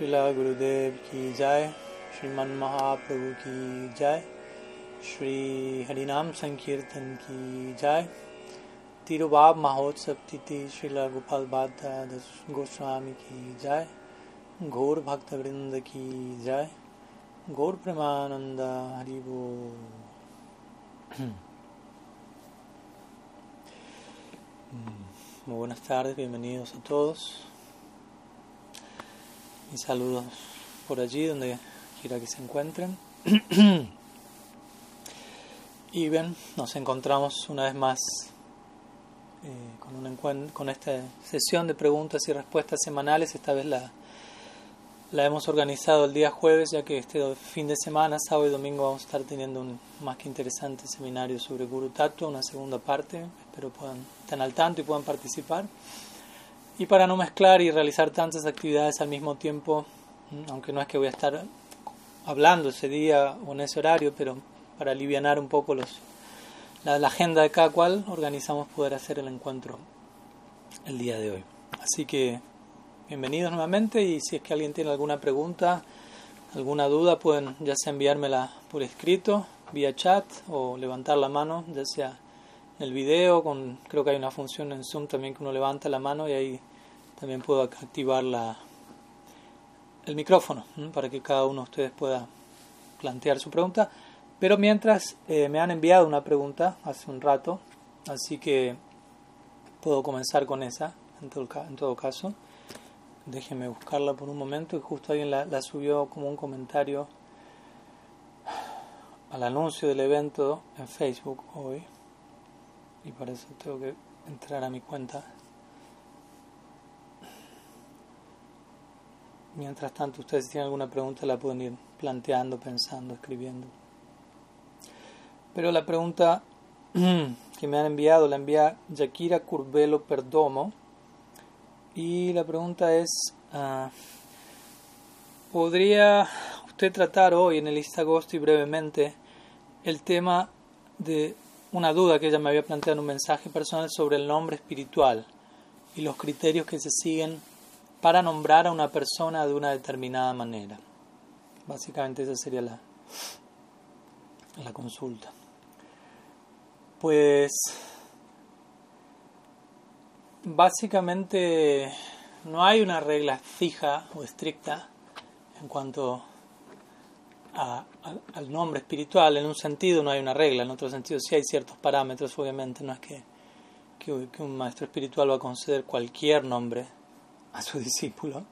Srila Gurudev ki jai, Sriman Mahaprabhu ki jai, Shri Harinam Sankirtan ki jai, Tirubab Mahotsav Titi Srila Gopal Bhatta Goswami ki jai, Gaur Bhakta Vrinda ki jai, Gaur Premananda Haribo. Muy buenas tardes, bienvenidos a todos. Mis saludos por allí, donde quiera que se encuentren. y bien, nos encontramos una vez más eh, con, un con esta sesión de preguntas y respuestas semanales. Esta vez la, la hemos organizado el día jueves, ya que este fin de semana, sábado y domingo, vamos a estar teniendo un más que interesante seminario sobre Guru Tattva, una segunda parte. Espero puedan estar al tanto y puedan participar. Y para no mezclar y realizar tantas actividades al mismo tiempo, aunque no es que voy a estar hablando ese día o en ese horario, pero para aliviar un poco los, la, la agenda de cada cual, organizamos poder hacer el encuentro el día de hoy. Así que bienvenidos nuevamente y si es que alguien tiene alguna pregunta, alguna duda, pueden ya sea enviármela por escrito, vía chat o levantar la mano, ya sea en el video, con, creo que hay una función en Zoom también que uno levanta la mano y ahí también puedo activar la, el micrófono ¿no? para que cada uno de ustedes pueda plantear su pregunta. Pero mientras eh, me han enviado una pregunta hace un rato, así que puedo comenzar con esa en todo, en todo caso. Déjenme buscarla por un momento y justo alguien la, subió como un comentario al anuncio del evento en Facebook hoy. Y para eso tengo que entrar a mi cuenta. Mientras tanto, ustedes si tienen alguna pregunta la pueden ir planteando, pensando, escribiendo. Pero la pregunta que me han enviado la envía Yakira Curvelo Perdomo y la pregunta es, uh, ¿podría usted tratar hoy en el Instagosto y brevemente el tema de una duda que ella me había planteado en un mensaje personal sobre el nombre espiritual y los criterios que se siguen para nombrar a una persona de una determinada manera? Básicamente esa sería la, la consulta. Pues básicamente no hay una regla fija o estricta en cuanto al nombre espiritual. En un sentido no hay una regla, en otro sentido sí hay ciertos parámetros, obviamente. No es que, que un maestro espiritual va a conceder cualquier nombre a su discípulo.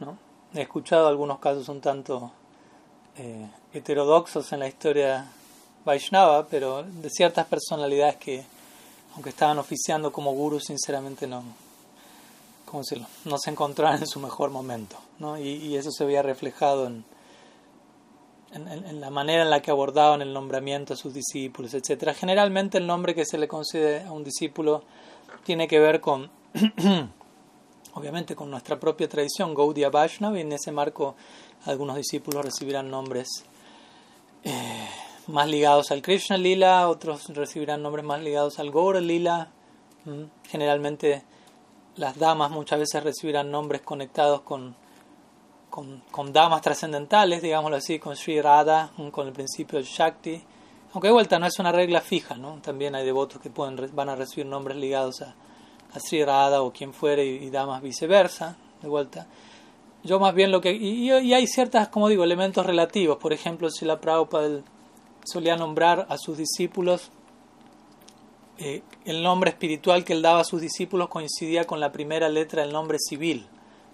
¿no? He escuchado algunos casos un tanto eh, heterodoxos en la historia Vaishnava, pero de ciertas personalidades que aunque estaban oficiando como gurus, sinceramente no, ¿cómo decirlo? no se encontraban en su mejor momento. ¿no? Y, eso se veía reflejado en, en, en, la manera en la que abordaban el nombramiento a sus discípulos, etc. Generalmente el nombre que se le concede a un discípulo tiene que ver con, obviamente, con nuestra propia tradición, Gaudiya Vaishnava, y en ese marco algunos discípulos recibirán nombres. Eh, más ligados al Krishna Lila, otros recibirán nombres más ligados al Gaura Lila. Generalmente las damas muchas veces recibirán nombres conectados con, con, damas trascendentales, digámoslo así, con Sri Radha, con el principio del Shakti. Aunque de vuelta no es una regla fija, ¿no? También hay devotos que pueden, van a recibir nombres ligados a, a o quien fuere y, damas viceversa, de vuelta. Yo más bien lo que... Y, y hay ciertas, como digo, elementos relativos. Por ejemplo, si la Prabhupada solía nombrar a sus discípulos, eh, el nombre espiritual que él daba a sus discípulos coincidía con la primera letra del nombre civil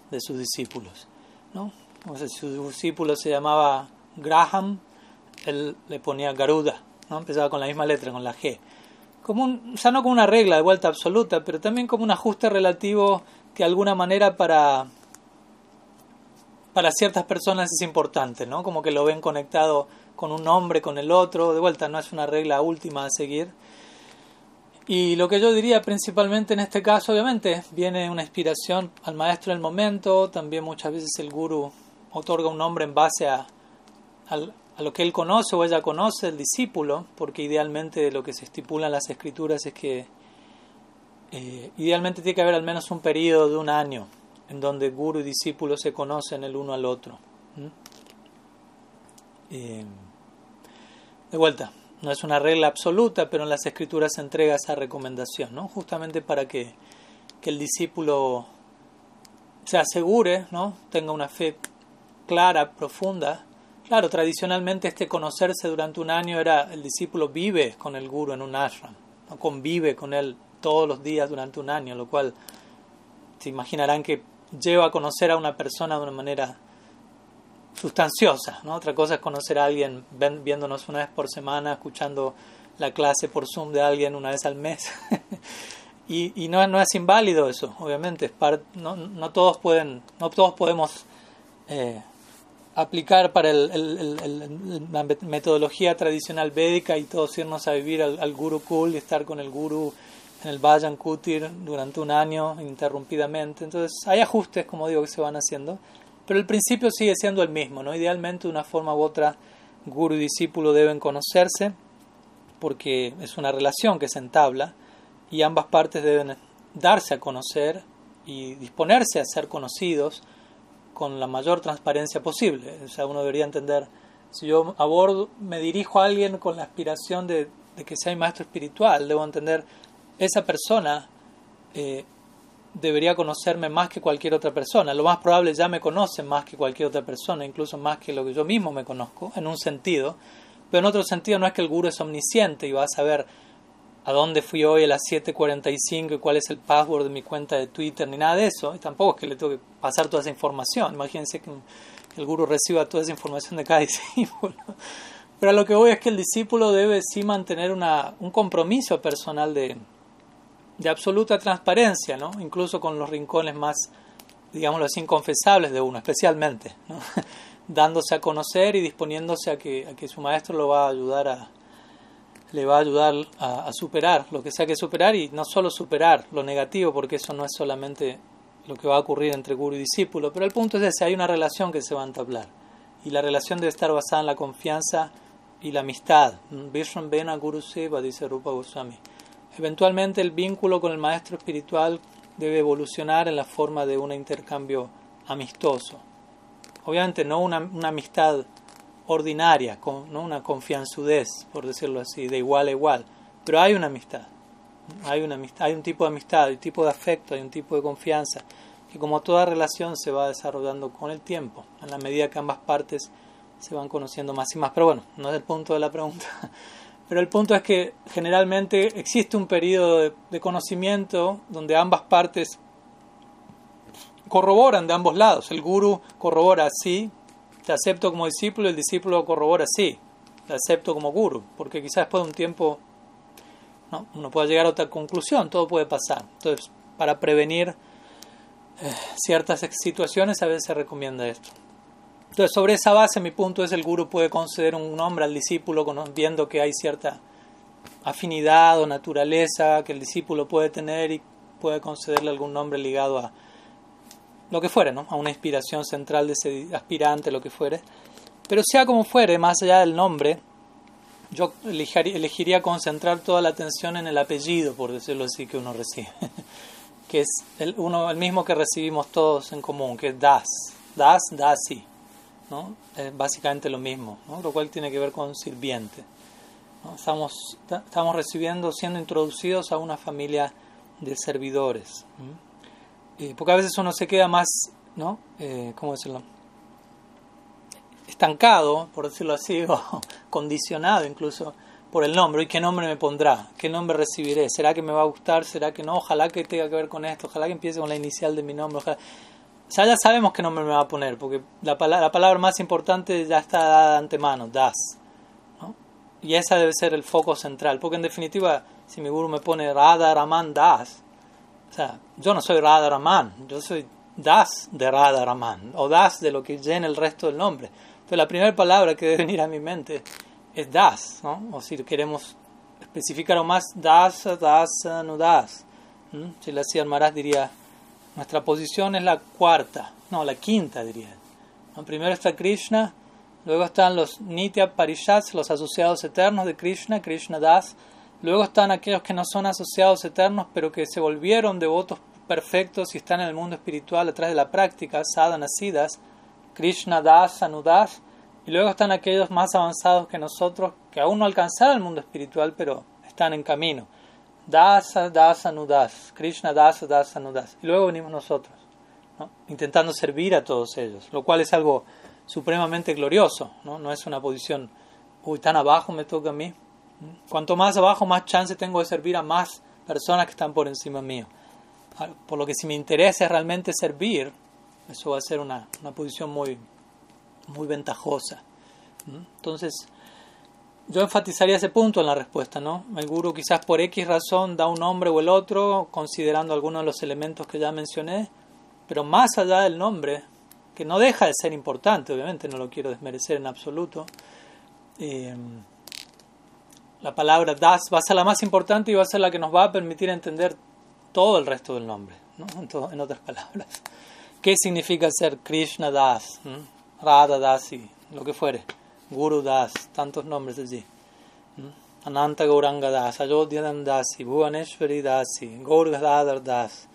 de sus discípulos. ¿no? O sea, si su discípulo se llamaba Graham, él le ponía Garuda, ¿no? empezaba con la misma letra, con la G. Como un, o sea, no como una regla de vuelta absoluta, pero también como un ajuste relativo que de alguna manera para, para ciertas personas es importante, ¿no? como que lo ven conectado con un nombre, con el otro, de vuelta no es una regla última a seguir. Y lo que yo diría principalmente en este caso, obviamente, viene una inspiración al maestro del momento, también muchas veces el guru otorga un nombre en base a, a, a lo que él conoce o ella conoce, el discípulo, porque idealmente lo que se estipula en las escrituras es que eh, idealmente tiene que haber al menos un periodo de un año en donde guru y discípulo se conocen el uno al otro. Eh, de vuelta, no es una regla absoluta, pero en las escrituras se entrega esa recomendación, ¿no? justamente para que, que el discípulo se asegure, ¿no? tenga una fe clara, profunda. Claro, tradicionalmente este conocerse durante un año era el discípulo vive con el guru en un ashram, ¿no? convive con él todos los días durante un año, lo cual se imaginarán que lleva a conocer a una persona de una manera sustanciosa. ¿no? Otra cosa es conocer a alguien viéndonos una vez por semana, escuchando la clase por Zoom de alguien una vez al mes. y, y no, no, es inválido eso, obviamente. Es no, no, todos pueden, no todos podemos eh, aplicar para el, la metodología tradicional védica y todos irnos a vivir al, Guru Kul y estar con el Guru en el Vayan Kutir durante un año interrumpidamente. Entonces hay ajustes, como digo, que se van haciendo, pero el principio sigue siendo el mismo. ¿no? Idealmente, de una forma u otra, guru y discípulo deben conocerse porque es una relación que se entabla y ambas partes deben darse a conocer y disponerse a ser conocidos con la mayor transparencia posible. O sea, uno debería entender, si yo abordo, me dirijo a alguien con la aspiración de, de que sea mi maestro espiritual, debo entender esa persona eh, debería conocerme más que cualquier otra persona. Lo más probable ya me conoce más que cualquier otra persona, incluso más que lo que yo mismo me conozco, en un sentido. Pero en otro sentido no es que el guru es omnisciente y va a saber a dónde fui hoy a las 7.45 y cuál es el password de mi cuenta de Twitter, ni nada de eso. Y tampoco es que le tengo que pasar toda esa información. Imagínense que el guru reciba toda esa información de cada discípulo. Pero lo que voy es que el discípulo debe sí mantener una, un compromiso personal de, de absoluta transparencia, ¿no? incluso con los rincones más, digámoslo así, inconfesables de uno, especialmente, ¿no? dándose a conocer y disponiéndose a que, a que su maestro lo va a ayudar a, le va a ayudar a, superar lo que sea que superar y no solo superar lo negativo, porque eso no es solamente lo que va a ocurrir entre guru y discípulo, pero el punto es ese, hay una relación que se va a entablar y la relación debe estar basada en la confianza y la amistad. Vishram Bena Guru Seva, dice Rupa Goswami. Eventualmente el vínculo con el maestro espiritual debe evolucionar en la forma de un intercambio amistoso. Obviamente no una, amistad ordinaria, no una confianzudez, por decirlo así, de igual a igual, pero hay una amistad. Hay, una amistad, hay un tipo de amistad, hay un tipo de afecto, hay un tipo de confianza, que como toda relación se va desarrollando con el tiempo, en la medida que ambas partes se van conociendo más y más. Pero bueno, no es el punto de la pregunta. Pero el punto es que generalmente existe un periodo de, conocimiento donde ambas partes corroboran de ambos lados. El guru corrobora sí, te acepto como discípulo, el discípulo corrobora sí, te acepto como guru, porque quizás después de un tiempo ¿no? uno pueda llegar a otra conclusión, todo puede pasar. Entonces, para prevenir eh, ciertas situaciones a veces se recomienda esto. Entonces, sobre esa base, mi punto es el guru puede conceder un nombre al discípulo viendo que hay cierta afinidad o naturaleza que el discípulo puede tener y puede concederle algún nombre ligado a lo que fuere, ¿no? a una inspiración central de ese aspirante, lo que fuere. Pero sea como fuere, más allá del nombre, yo elegiría, concentrar toda la atención en el apellido, por decirlo así, que uno recibe, que es el, uno, el mismo que recibimos todos en común, que es Das, Das, Dasi. ¿no? Es básicamente lo mismo, ¿no? lo cual tiene que ver con sirviente. Estamos, estamos recibiendo, siendo introducidos a una familia de servidores. Porque a veces uno se queda más, ¿no? Eh, ¿cómo decirlo? Estancado, por decirlo así, o condicionado incluso por el nombre. ¿Y qué nombre me pondrá? ¿Qué nombre recibiré? ¿Será que me va a gustar? ¿Será que no? Ojalá que tenga que ver con esto. Ojalá que empiece con la inicial de mi nombre. Ojalá ya, ya sabemos qué nombre me va a poner, porque la, palabra, la palabra más importante ya está dada de antemano, das. Y esa debe ser el foco central, porque en definitiva, si mi guru me pone Radha Raman Das, sea, yo no soy Radha Raman, yo soy Das de Radha Raman, o Das de lo que llena el resto del nombre. Entonces la primera palabra que debe venir a mi mente es Das, ¿no? o si queremos especificar aún más, Das, Das, no Das. Si la hacía Maharaj diría nuestra posición es la cuarta, no, la quinta diría. Primero está Krishna, luego están los Nitya Parishats, los asociados eternos de Krishna, Krishna Das. Luego están aquellos que no son asociados eternos, pero que se volvieron devotos perfectos y están en el mundo espiritual a través de la práctica, sadhana siddhas, Krishna das, anudas, y luego están aquellos más avanzados que nosotros que aún no alcanzaron el mundo espiritual, pero están en camino. Dasa, dasa, nudas, Krishna dasa, dasa, nudas. Y luego venimos nosotros, intentando servir a todos ellos, lo cual es algo supremamente glorioso, ¿no? no es una posición, uy, tan abajo me toca a mí. Cuanto más abajo, más chance tengo de servir a más personas que están por encima mío. Por lo que si mi interés es realmente servir, eso va a ser una, una posición muy, muy ventajosa. Entonces, yo enfatizaría ese punto en la respuesta, ¿no? El guru quizás por X razón da un nombre o el otro, considerando algunos de los elementos que ya mencioné, pero más allá del nombre, que no deja de ser importante, obviamente, no lo quiero desmerecer en absoluto, eh, la palabra das va a ser la más importante y va a ser la que nos va a permitir entender todo el resto del nombre, ¿no? en, otras palabras. ¿Qué significa ser Krishna Das, Radha Dasi, lo que fuere, Guru Das, tantos nombres allí? Ananta Gauranga Das, Ayodhyanam Dasi, Bhuvaneshwari Dasi, Gaur Das.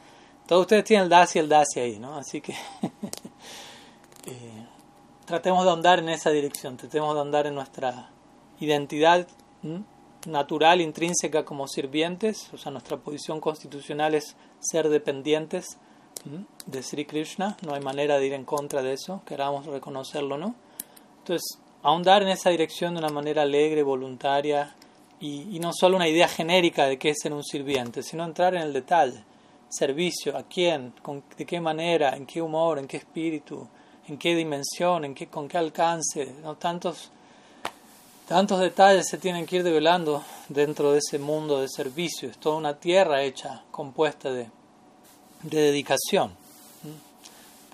Todos ustedes tienen el Das y el Dasi ahí, ¿no? Así que eh, tratemos de andar en esa dirección, tratemos de andar en nuestra identidad natural, intrínseca como sirvientes, o sea, nuestra posición constitucional es ser dependientes de Sri Krishna, no hay manera de ir en contra de eso, queramos reconocerlo, ¿no? Entonces, ahondar en esa dirección de una manera alegre, voluntaria, y, no solo una idea genérica de qué es ser un sirviente, sino entrar en el detalle, servicio, a quién, con, de qué manera, en qué humor, en qué espíritu, en qué dimensión, en qué, con qué alcance, no tantos Tantos detalles se tienen que ir develando dentro de ese mundo de servicio. Es toda una tierra hecha, compuesta de, dedicación.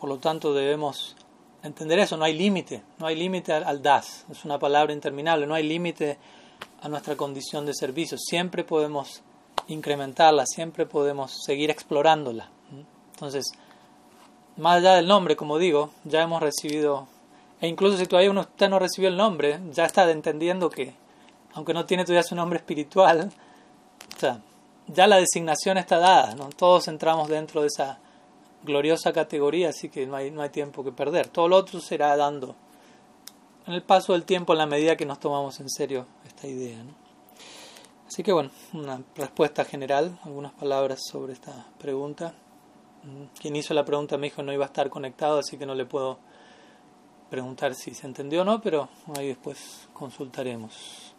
Por lo tanto, debemos entender eso. No hay límite. No hay límite al, das. Es una palabra interminable. No hay límite a nuestra condición de servicio. Siempre podemos incrementarla. Siempre podemos seguir explorándola. Entonces, más allá del nombre, como digo, ya hemos recibido e incluso si todavía uno no recibió el nombre, ya está entendiendo que, aunque no tiene todavía su nombre espiritual, o sea, ya la designación está dada, ¿no? Todos entramos dentro de esa gloriosa categoría, así que no hay, no hay tiempo que perder. Todo lo otro será dando en el paso del tiempo, en la medida que nos tomamos en serio esta idea. Así que bueno, una respuesta general, algunas palabras sobre esta pregunta. Mm, quien hizo la pregunta me dijo no iba a estar conectado, así que no le puedo preguntar si se entendió o no, pero ahí después consultaremos.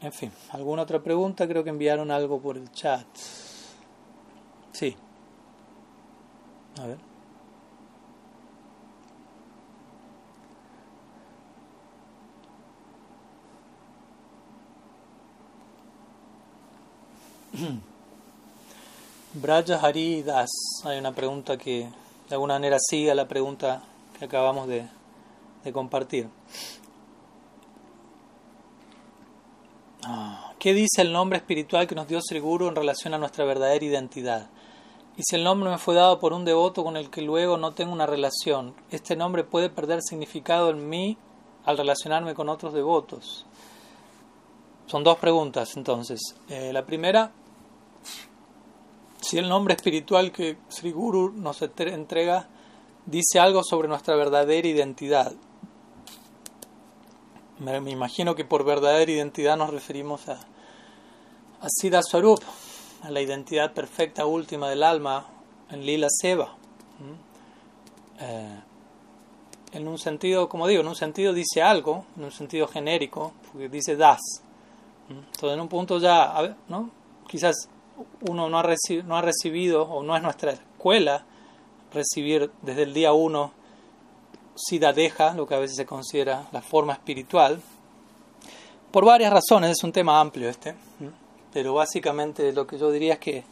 En fin, ¿alguna otra pregunta? Creo que enviaron algo por el chat. Sí. A ver. Braja Haridas, hay una pregunta que de alguna manera sigue a la pregunta que acabamos de, de compartir. Ah, ¿Qué dice el nombre espiritual que nos dio Sri Guru en relación a nuestra verdadera identidad? Y si el nombre me fue dado por un devoto con el que luego no tengo una relación, ¿este nombre puede perder significado en mí al relacionarme con otros devotos? Son dos preguntas entonces. Eh, la primera, si el nombre espiritual que Sri Guru nos entrega dice algo sobre nuestra verdadera identidad, me, imagino que por verdadera identidad nos referimos a, a Siddha Swarup, a la identidad perfecta última del alma en Lila Seva. Eh, en un sentido, como digo, en un sentido dice algo, en un sentido genérico, porque dice das. Entonces, en un punto ya, ¿no? quizás uno no ha, no ha recibido, o no es nuestra escuela, recibir desde el día uno deja, lo que a veces se considera la forma espiritual, por varias razones, es un tema amplio este, pero básicamente lo que yo diría es que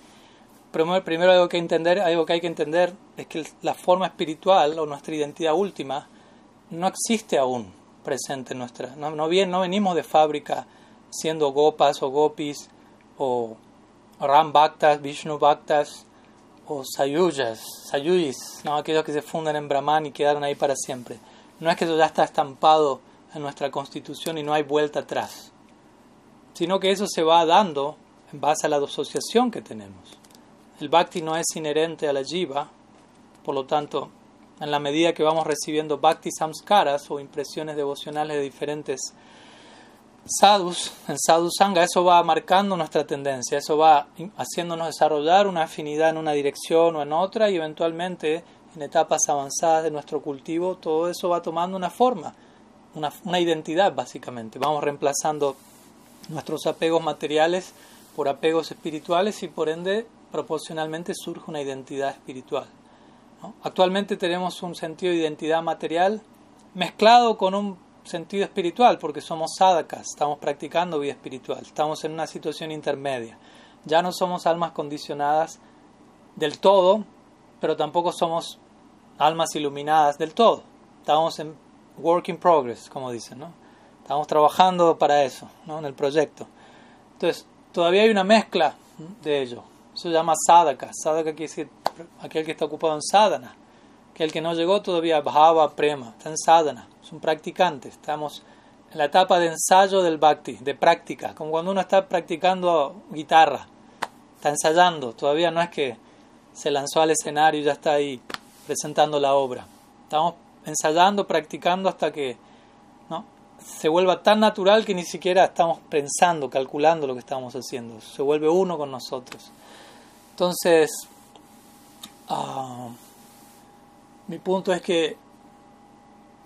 primero algo que entender, algo que hay que entender es que la forma espiritual o nuestra identidad última no existe aún presente en nuestra, no, no, bien, no venimos de fábrica siendo gopas o gopis o ram bhaktas, vishnu bhaktas o sayuyas, sayuyis, ¿no? aquellos que se fundan en Brahman y quedaron ahí para siempre. No es que eso ya está estampado en nuestra constitución y no hay vuelta atrás, sino que eso se va dando en base a la asociación que tenemos. el bhakti no es inherente a la jiva, por lo tanto, en la medida que vamos recibiendo bhakti samskaras o impresiones devocionales de diferentes sadhus, en sadhu sangha, eso va marcando nuestra tendencia, eso va haciéndonos desarrollar una afinidad en una dirección o en otra y eventualmente en etapas avanzadas de nuestro cultivo todo eso va tomando una forma, una, una identidad básicamente. Vamos reemplazando nuestros apegos materiales por apegos espirituales y por ende proporcionalmente surge una identidad espiritual. Actualmente tenemos un sentido de identidad material mezclado con un sentido espiritual porque somos sadhakas, estamos practicando vida espiritual, estamos en una situación intermedia. Ya no somos almas condicionadas del todo, pero tampoco somos almas iluminadas del todo. Estamos en work in progress, como dicen, ¿no? Estamos trabajando para eso, ¿no? En el proyecto. Entonces, todavía hay una mezcla de ello. Eso se llama sadhaka. Sadhaka quiere decir aquel que está ocupado en sadhana. Aquel que no llegó todavía bhava, prema, está en sadhana. Es un practicante. Estamos en la etapa de ensayo del bhakti, de práctica. Como cuando uno está practicando guitarra. Está ensayando. Todavía no es que se lanzó al escenario y ya está ahí presentando la obra. Estamos ensayando, practicando hasta que ¿no? se vuelva tan natural que ni siquiera estamos pensando, calculando lo que estamos haciendo. Se vuelve uno con nosotros. Entonces, ah, mi punto es que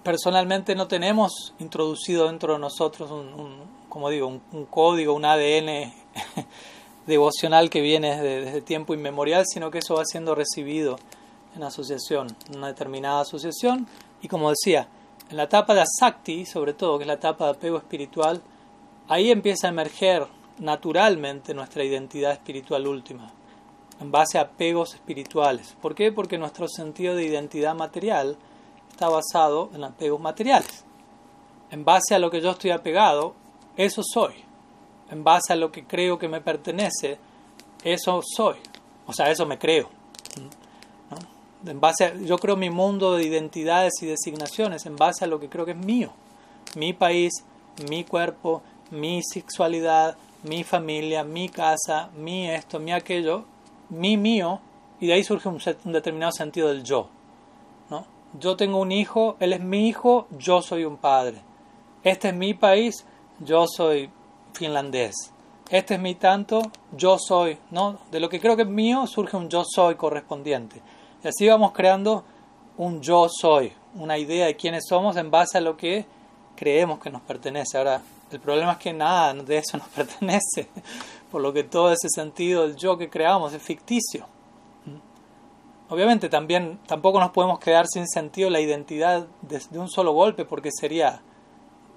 personalmente no tenemos introducido dentro de nosotros un, como digo, un, código, un ADN devocional que viene desde, desde, tiempo inmemorial, sino que eso va siendo recibido en asociación, en una determinada asociación. Y como decía, en la etapa de asakti, sobre todo, que es la etapa de apego espiritual, ahí empieza a emerger naturalmente nuestra identidad espiritual última en base a apegos espirituales. ¿Por qué? Porque nuestro sentido de identidad material está basado en apegos materiales. En base a lo que yo estoy apegado, eso soy. En base a lo que creo que me pertenece, eso soy. O sea, eso me creo. En base yo creo mi mundo de identidades y designaciones en base a lo que creo que es mío. Mi país, mi cuerpo, mi sexualidad, mi familia, mi casa, mi esto, mi aquello, mi mío, y de ahí surge un, determinado sentido del yo. ¿no? Yo tengo un hijo, él es mi hijo, yo soy un padre. Este es mi país, yo soy finlandés. Este es mi tanto, yo soy. ¿no? De lo que creo que es mío surge un yo soy correspondiente. Y así vamos creando un yo soy, una idea de quiénes somos en base a lo que creemos que nos pertenece. Ahora, el problema es que nada de eso nos pertenece por lo que todo ese sentido del yo que creamos es ficticio. Obviamente también tampoco nos podemos quedar sin sentido la identidad de, un solo golpe porque sería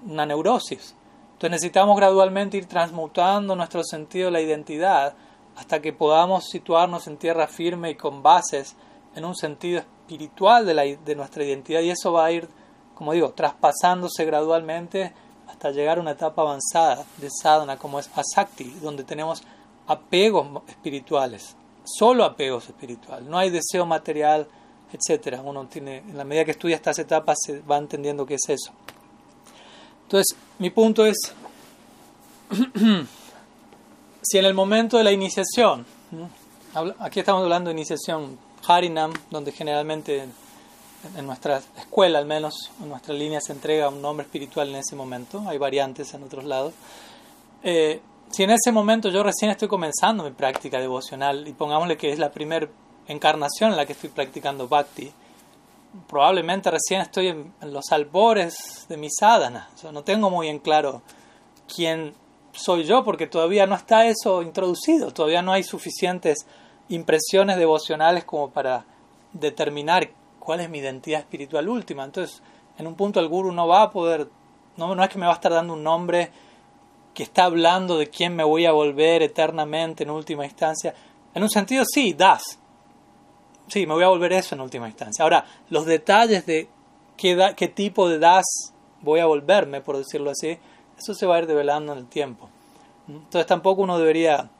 una neurosis. Entonces necesitamos gradualmente ir transmutando nuestro sentido de la identidad hasta que podamos situarnos en tierra firme y con bases en un sentido espiritual de, la, de nuestra identidad y eso va a ir, como digo, traspasándose gradualmente hasta llegar a una etapa avanzada de sadhana como es asakti, donde tenemos apegos espirituales, solo apegos espirituales, no hay deseo material, etcétera. Uno tiene, en la medida que estudia estas etapas se va entendiendo qué es eso. Entonces, mi punto es, si en el momento de la iniciación, aquí estamos hablando de iniciación Harinam, donde generalmente en nuestra escuela al menos, en nuestra línea se entrega un nombre espiritual en ese momento, hay variantes en otros lados. Eh, si en ese momento yo recién estoy comenzando mi práctica devocional y pongámosle que es la primera encarnación en la que estoy practicando bhakti, probablemente recién estoy en, los albores de mi sadhana, o no tengo muy en claro quién soy yo porque todavía no está eso introducido, todavía no hay suficientes impresiones devocionales como para determinar cuál es mi identidad espiritual última. Entonces, en un punto el guru no va a poder, no, no es que me va a estar dando un nombre que está hablando de quién me voy a volver eternamente en última instancia. En un sentido, sí, das. Sí, me voy a volver eso en última instancia. Ahora, los detalles de qué, qué tipo de das voy a volverme, por decirlo así, eso se va a ir develando en el tiempo. Entonces tampoco uno debería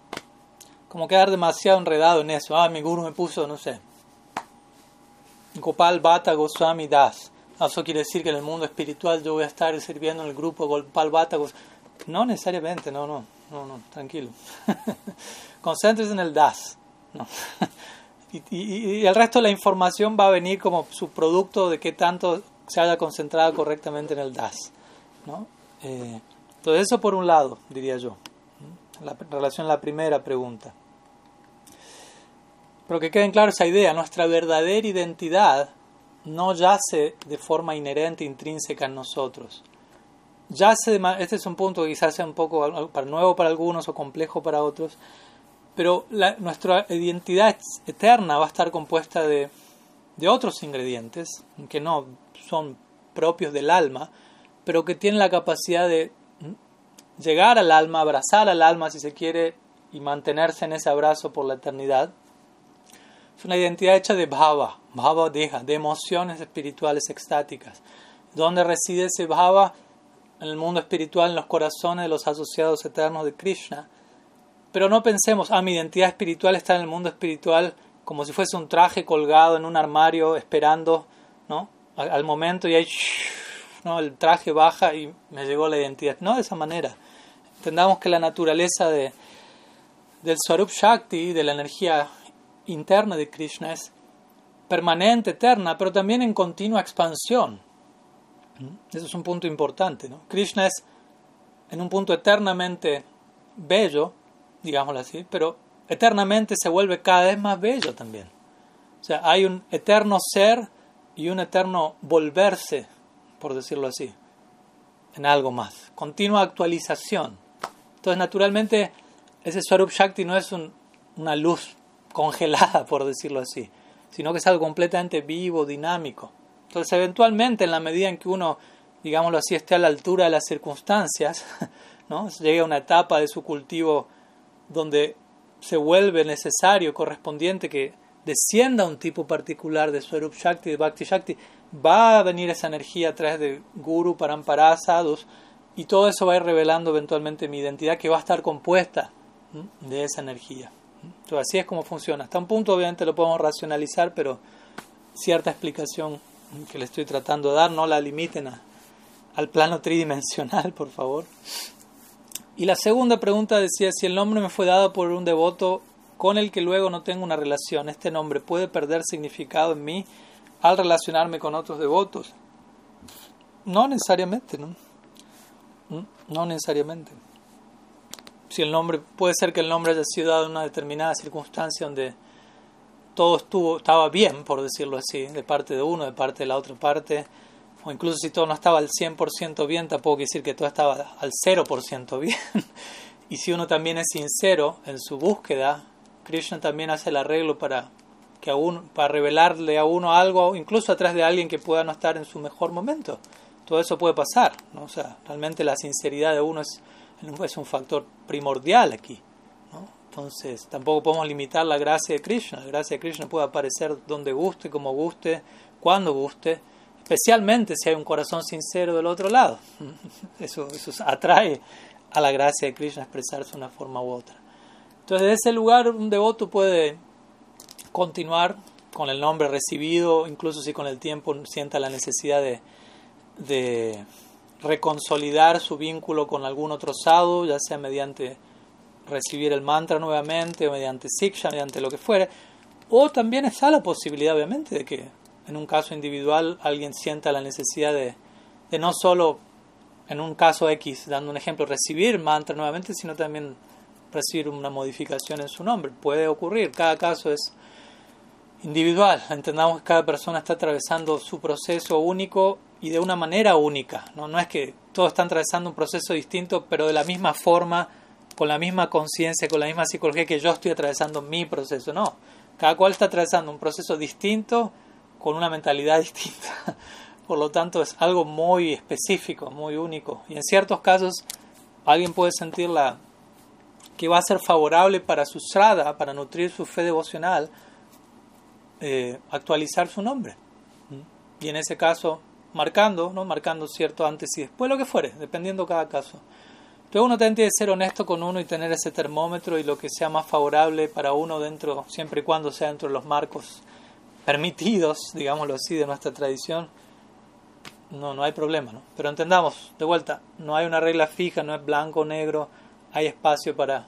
como quedar demasiado enredado en eso. Ah, mi guru me puso, no sé, Gopal Bhatta Goswami Das. Eso quiere decir que en el mundo espiritual yo voy a estar sirviendo en el grupo Gopal Bhatta Goswami. No necesariamente, no, no, no, no, tranquilo. Concéntrese en el Das. ¿no? y, el resto de la información va a venir como subproducto de que tanto se haya concentrado correctamente en el DAS. ¿no? Eh, entonces eso por un lado, diría yo, en relación a la primera pregunta. Pero que quede claro esa idea, nuestra verdadera identidad no yace de forma inherente, intrínseca en nosotros. Yace este es un punto que quizás sea un poco nuevo para algunos o complejo para otros, pero nuestra identidad eterna va a estar compuesta de, de otros ingredientes que no son propios del alma, pero que tienen la capacidad de llegar al alma, abrazar al alma si se quiere y mantenerse en ese abrazo por la eternidad. Es una identidad hecha de bhava, bhava deja, de emociones espirituales extáticas. Donde reside ese bhava? En el mundo espiritual, en los corazones de los asociados eternos de Krishna. Pero no pensemos, ah, mi identidad espiritual está en el mundo espiritual como si fuese un traje colgado en un armario esperando, ¿no? Al, momento y ahí, ¿no? El traje baja y me llegó la identidad. No de esa manera. Entendamos que la naturaleza de, del Swarup Shakti, de la energía interna de Krishna, es permanente, eterna, pero también en continua expansión. Eso es un punto importante. ¿no? Krishna es en un punto eternamente bello, digámoslo así, pero eternamente se vuelve cada vez más bello también. O sea, hay un eterno ser y un eterno volverse, por decirlo así, en algo más. Continua actualización. Entonces, naturalmente, ese Swarup Shakti no es una luz congelada, por decirlo así, sino que es algo completamente vivo, dinámico. Entonces, eventualmente, en la medida en que uno, digámoslo así, esté a la altura de las circunstancias, ¿no? llegue a una etapa de su cultivo donde se vuelve necesario, correspondiente, que descienda un tipo particular de Swarup Shakti, de Bhakti Shakti, va a venir esa energía a través de Guru, Parampara, Sadhus, y todo eso va a ir revelando eventualmente mi identidad que va a estar compuesta de esa energía. Entonces, así es como funciona. Hasta un punto obviamente lo podemos racionalizar, pero cierta explicación que le estoy tratando de dar no la limiten al plano tridimensional, por favor. Y la segunda pregunta decía, si el nombre me fue dado por un devoto con el que luego no tengo una relación, ¿este nombre puede perder significado en mí al relacionarme con otros devotos? No necesariamente, ¿no? ¿Mm? No necesariamente. Si el nombre, puede ser que el nombre haya sido dado en una determinada circunstancia donde todo estuvo, estaba bien, por decirlo así, de parte de uno, de parte de la otra parte, o incluso si todo no estaba al 100% bien, tampoco quiere decir que todo estaba al 0% bien. y si uno también es sincero en su búsqueda, Krishna también hace el arreglo para que a para revelarle a uno algo, incluso atrás de alguien que pueda no estar en su mejor momento todo eso puede pasar, ¿no? O sea, realmente la sinceridad de uno es, es un factor primordial aquí. Entonces, tampoco podemos limitar la gracia de Krishna. La gracia de Krishna puede aparecer donde guste, como guste, cuando guste, especialmente si hay un corazón sincero del otro lado. Eso, atrae a la gracia de Krishna expresarse de una forma u otra. Entonces, de ese lugar, un devoto puede continuar con el nombre recibido, incluso si con el tiempo sienta la necesidad de reconsolidar su vínculo con algún otro sadhu, ya sea mediante recibir el mantra nuevamente, o mediante siksha, mediante lo que fuere, o también está la posibilidad, obviamente, de que en un caso individual alguien sienta la necesidad de, de no solo, en un caso X, dando un ejemplo, recibir mantra nuevamente, sino también recibir una modificación en su nombre. Puede ocurrir, cada caso es individual. Entendamos que cada persona está atravesando su proceso único y de una manera única. ¿no? no es que todos están atravesando un proceso distinto, pero de la misma forma, con la misma conciencia, con la misma psicología que yo estoy atravesando mi proceso. No, cada cual está atravesando un proceso distinto con una mentalidad distinta. Por lo tanto, es algo muy específico, muy único. Y en ciertos casos, alguien puede sentir la, que va a ser favorable para su strada, para nutrir su fe devocional, eh, actualizar su nombre. Y en ese caso, marcando, ¿no? marcando cierto antes y después, lo que fuere, dependiendo cada caso. Entonces uno tiene que ser honesto con uno y tener ese termómetro y lo que sea más favorable para uno dentro, siempre y cuando sea dentro de los marcos permitidos, digámoslo así, de nuestra tradición, no, no hay problema, ¿no? Pero entendamos, de vuelta, no hay una regla fija, no es blanco o negro, hay espacio para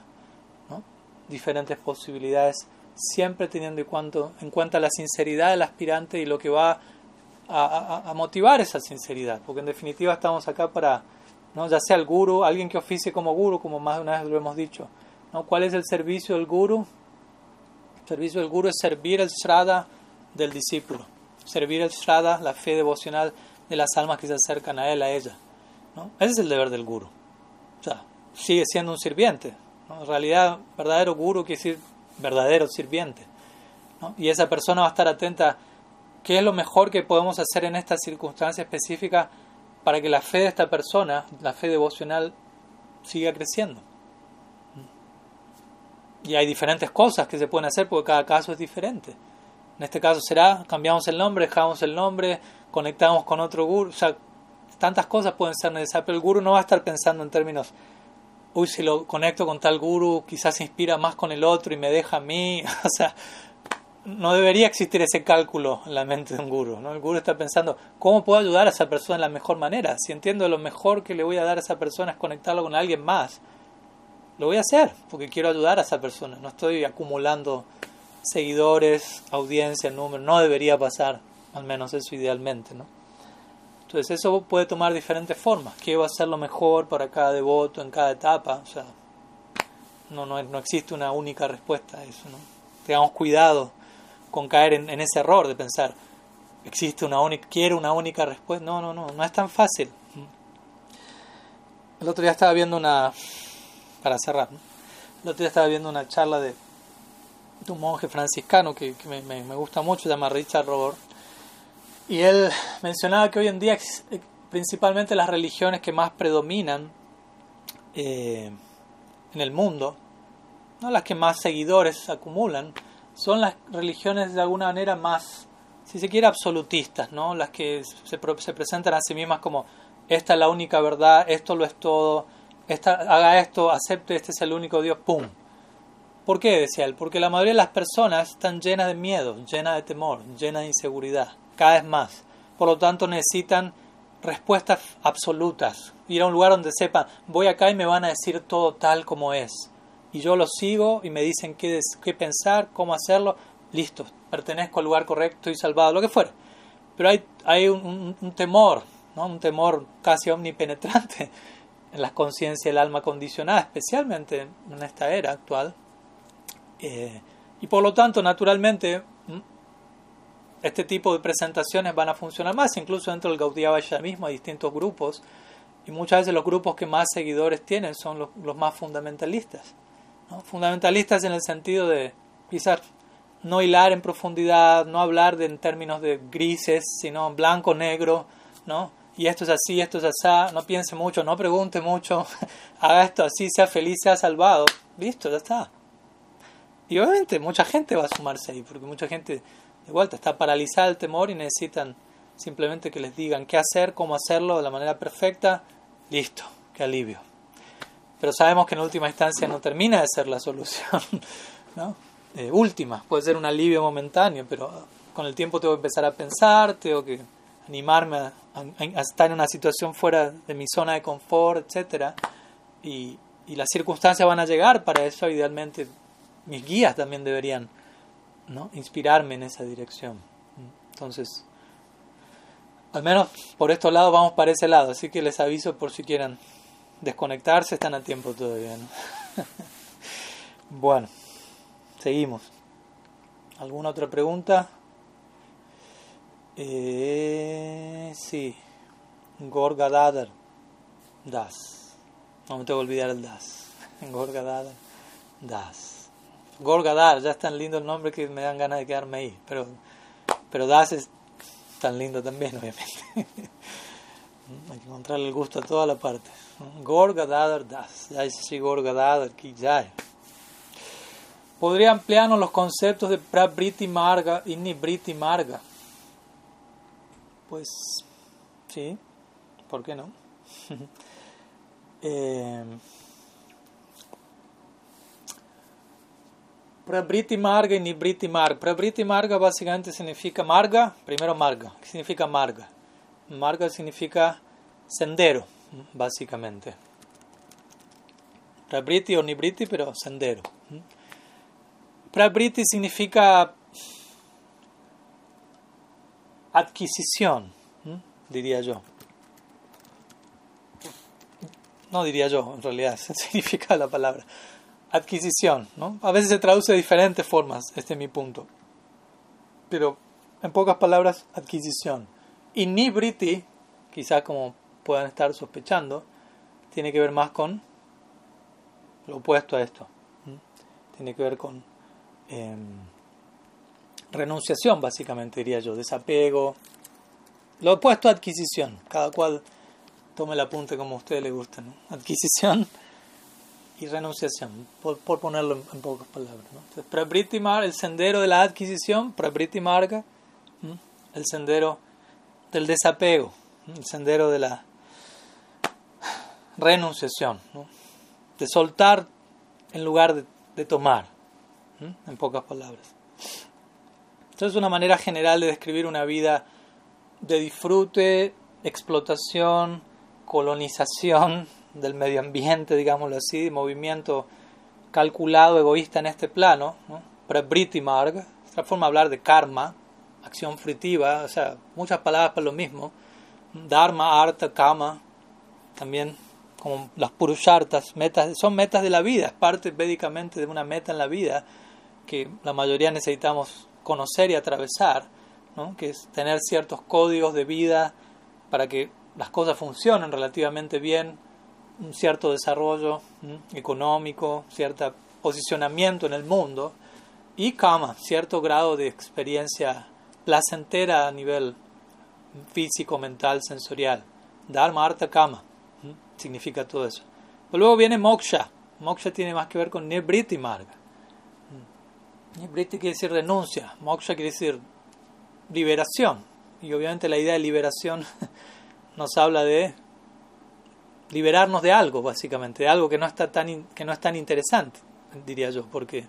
diferentes posibilidades siempre teniendo en cuenta, en cuenta la sinceridad del aspirante y lo que va a, motivar esa sinceridad, porque en definitiva estamos acá para, ¿no? ya sea el guru, alguien que oficie como guru, como más de una vez lo hemos dicho. ¿no? ¿Cuál es el servicio del guru? El servicio del guru es servir el shraddha del discípulo, servir el shraddha, la fe devocional de las almas que se acercan a él, a ella. ¿no? Ese es el deber del guru. O sea, sigue siendo un sirviente. En realidad, verdadero guru quiere decir verdadero sirviente. Y esa persona va a estar atenta qué es lo mejor que podemos hacer en esta circunstancia específica para que la fe de esta persona, la fe devocional, siga creciendo. Y hay diferentes cosas que se pueden hacer porque cada caso es diferente. En este caso será, cambiamos el nombre, dejamos el nombre, conectamos con otro guru. O sea, tantas cosas pueden ser necesarias, pero el guru no va a estar pensando en términos, uy, si lo conecto con tal guru, quizás se inspira más con el otro y me deja a mí. o sea, no debería existir ese cálculo en la mente de un guru. ¿no? El guru está pensando, ¿cómo puedo ayudar a esa persona de la mejor manera? Si entiendo lo mejor que le voy a dar a esa persona es conectarlo con alguien más, lo voy a hacer porque quiero ayudar a esa persona. No estoy acumulando seguidores, audiencia, número. No debería pasar, al menos eso idealmente. ¿no? Entonces eso puede tomar diferentes formas. ¿Qué va a ser lo mejor para cada devoto en cada etapa? O sea, no, no, no existe una única respuesta a eso. ¿no? Tengamos cuidado con caer en, ese error de pensar, existe una única, quiero una única respuesta. No, no, no, no es tan fácil. El otro día estaba viendo una, para cerrar, el otro día estaba viendo una charla de, un monje franciscano que, me, gusta mucho, se llama Richard Robert, y él mencionaba que hoy en día eh, principalmente las religiones que más predominan eh, en el mundo, no las que más seguidores acumulan, son las religiones de alguna manera más, si se quiere, absolutistas, ¿no? Las que se, se presentan a sí mismas como esta es la única verdad, esto lo es todo, esta, haga esto, acepte, este es el único Dios, ¡pum! ¿Por qué? decía él, porque la mayoría de las personas están llenas de miedo, llenas de temor, llenas de inseguridad, cada vez más. Por lo tanto, necesitan respuestas absolutas. Ir a un lugar donde sepan, voy acá y me van a decir todo tal como es y yo lo sigo y me dicen qué, qué pensar, cómo hacerlo, listo, pertenezco al lugar correcto y salvado, lo que fuera. Pero hay, hay un, temor, ¿no? un temor casi omnipenetrante en la conciencia del alma condicionada, especialmente en esta era actual. Eh, y por lo tanto, naturalmente, este tipo de presentaciones van a funcionar más, incluso dentro del Gaudiya mismo hay distintos grupos, y muchas veces los grupos que más seguidores tienen son los, los más fundamentalistas fundamentalistas en el sentido de quizás no hilar en profundidad, no hablar de, en términos de grises, sino blanco, negro, ¿no? Y esto es así, esto es así, no piense mucho, no pregunte mucho, haga esto así, sea feliz, sea salvado, listo, ya está. Y obviamente mucha gente va a sumarse ahí, porque mucha gente de vuelta está paralizada el temor y necesitan simplemente que les digan qué hacer, cómo hacerlo de la manera perfecta, listo, qué alivio pero sabemos que en última instancia no termina de ser la solución ¿no? Eh, última. Puede ser un alivio momentáneo, pero con el tiempo tengo que empezar a pensar, tengo que animarme a, estar en una situación fuera de mi zona de confort, etc. Y, y, las circunstancias van a llegar para eso, idealmente mis guías también deberían ¿no? inspirarme en esa dirección. Entonces, al menos por estos lados vamos para ese lado, así que les aviso por si quieren desconectarse, están a tiempo todavía. bueno, seguimos. ¿Alguna otra pregunta? Eh, sí. Gorgadadar. Das. No me tengo que olvidar el Das. Gorgadadar. Das. Gorgadar, ya es tan lindo el nombre que me dan ganas de quedarme ahí. Pero, pero Das es tan lindo también, obviamente. Hay que encontrarle el gusto a toda la parte. Gorga Dadar Das. Jai Gorga Dadar Ki Jai. Podría ampliarnos los conceptos de Prabriti Marga y Nibriti Marga. Pues sí, ¿por qué no? eh, Prabriti Marga y Nibriti Marga. Prabriti Marga básicamente significa Marga, primero Marga. ¿Qué significa Marga? Marga significa sendero básicamente. Prabriti o Nibriti, pero sendero. Prabriti significa adquisición, diría yo. No diría yo, en realidad, significa la palabra. Adquisición, ¿no? A veces se traduce de diferentes formas, este es mi punto. Pero, en pocas palabras, adquisición. Y nibriti, quizás como puedan estar sospechando, tiene que ver más con lo opuesto a esto. Tiene que ver con em, renunciación, básicamente, diría yo, desapego. Lo opuesto a adquisición, cada cual tome el apunte como a ustedes les gusta. Adquisición y renunciación, por, ponerlo en, pocas palabras. ¿no? el sendero de la adquisición, Prabriti Marga, el sendero del desapego, el sendero de la renunciación, de soltar en lugar de, tomar, en pocas palabras. Entonces es una manera general de describir una vida de disfrute, explotación, colonización del medio ambiente, digámoslo así, movimiento calculado, egoísta en este plano, ¿no? Prabriti Marg, otra forma de hablar de karma, acción fritiva, o sea, muchas palabras para lo mismo, dharma, arta, kama, también como las purushartas, metas, son metas de la vida, es parte védicamente de una meta en la vida que la mayoría necesitamos conocer y atravesar, que es tener ciertos códigos de vida para que las cosas funcionen relativamente bien, un cierto desarrollo económico, cierto posicionamiento en el mundo y kama, cierto grado de experiencia placentera a nivel físico, mental, sensorial. Dharma, artha, kama significa todo eso. Luego viene moksha. Moksha tiene más que ver con nibriti marga. Nibriti quiere decir renuncia, moksha quiere decir liberación. Y obviamente la idea de liberación nos habla de liberarnos de algo, básicamente, de algo que no está tan que no es tan interesante, diría yo, porque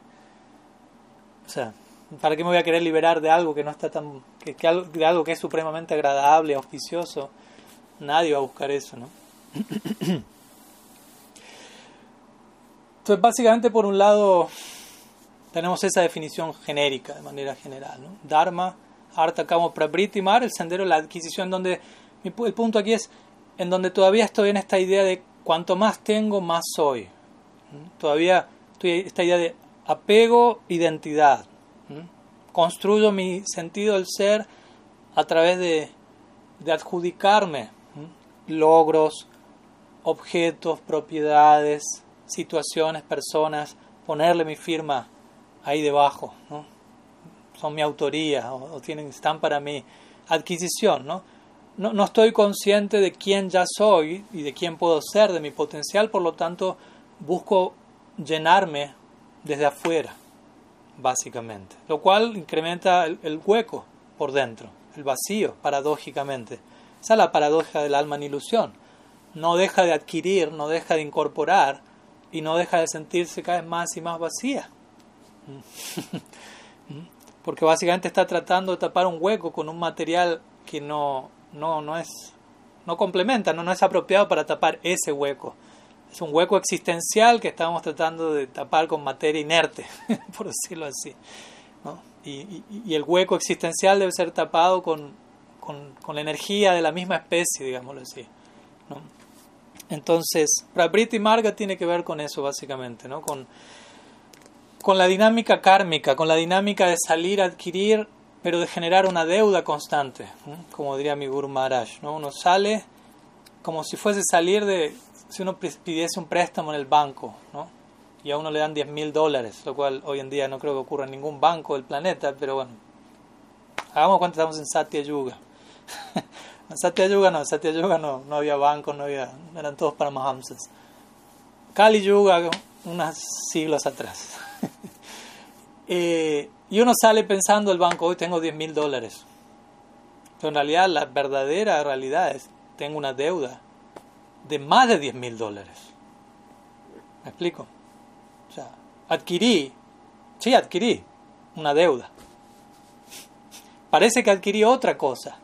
o sea, ¿para qué me voy a querer liberar de algo que no está tan que, de algo que es supremamente agradable, auspicioso? Nadie va a buscar eso, ¿no? Entonces, básicamente, por un lado, tenemos esa definición genérica, de manera general. Dharma, Arta, Kamo, Prabriti, Mar, el sendero, la adquisición, donde el punto aquí es en donde todavía estoy en esta idea de cuanto más tengo, más soy. Todavía estoy en esta idea de apego, identidad. Construyo mi sentido del ser a través de, de adjudicarme logros, objetos, propiedades, situaciones, personas, ponerle mi firma ahí debajo, ¿no? son mi autoría o, tienen, están para mi adquisición. ¿no? No, no estoy consciente de quién ya soy y de quién puedo ser, de mi potencial, por lo tanto busco llenarme desde afuera, básicamente, lo cual incrementa el hueco por dentro, el vacío, paradójicamente. Esa es la paradoja del alma en ilusión no deja de adquirir, no deja de incorporar y no deja de sentirse cada vez más y más vacía. Porque básicamente está tratando de tapar un hueco con un material que no, no, no es, no complementa, no, no es apropiado para tapar ese hueco. Es un hueco existencial que estamos tratando de tapar con materia inerte, por decirlo así. Y, y, el hueco existencial debe ser tapado con, con, con, la energía de la misma especie, digámoslo así. ¿no? Entonces, Prabriti Marga tiene que ver con eso básicamente, ¿no? Con, con la dinámica kármica, con la dinámica de salir a adquirir, pero de generar una deuda constante, como diría mi Guru Maharaj, ¿no? Uno sale como si fuese salir de, si uno pidiese un préstamo en el banco, ¿no? Y a uno le dan 10 mil dólares, lo cual hoy en día no creo que ocurra en ningún banco del planeta, pero bueno, hagamos cuenta estamos en Satya Yuga. En Satya Yuga no, en Satya Yuga no, no había bancos, no había, eran todos para Mahamsas. Kali Yuga, unos siglos atrás. Eh, y uno sale pensando el banco, hoy tengo 10 mil dólares. Pero en realidad la verdadera realidad es, tengo una deuda de más de 10 mil dólares. ¿Me explico? O sea, adquirí, sí, adquirí una deuda. Parece que adquirí otra cosa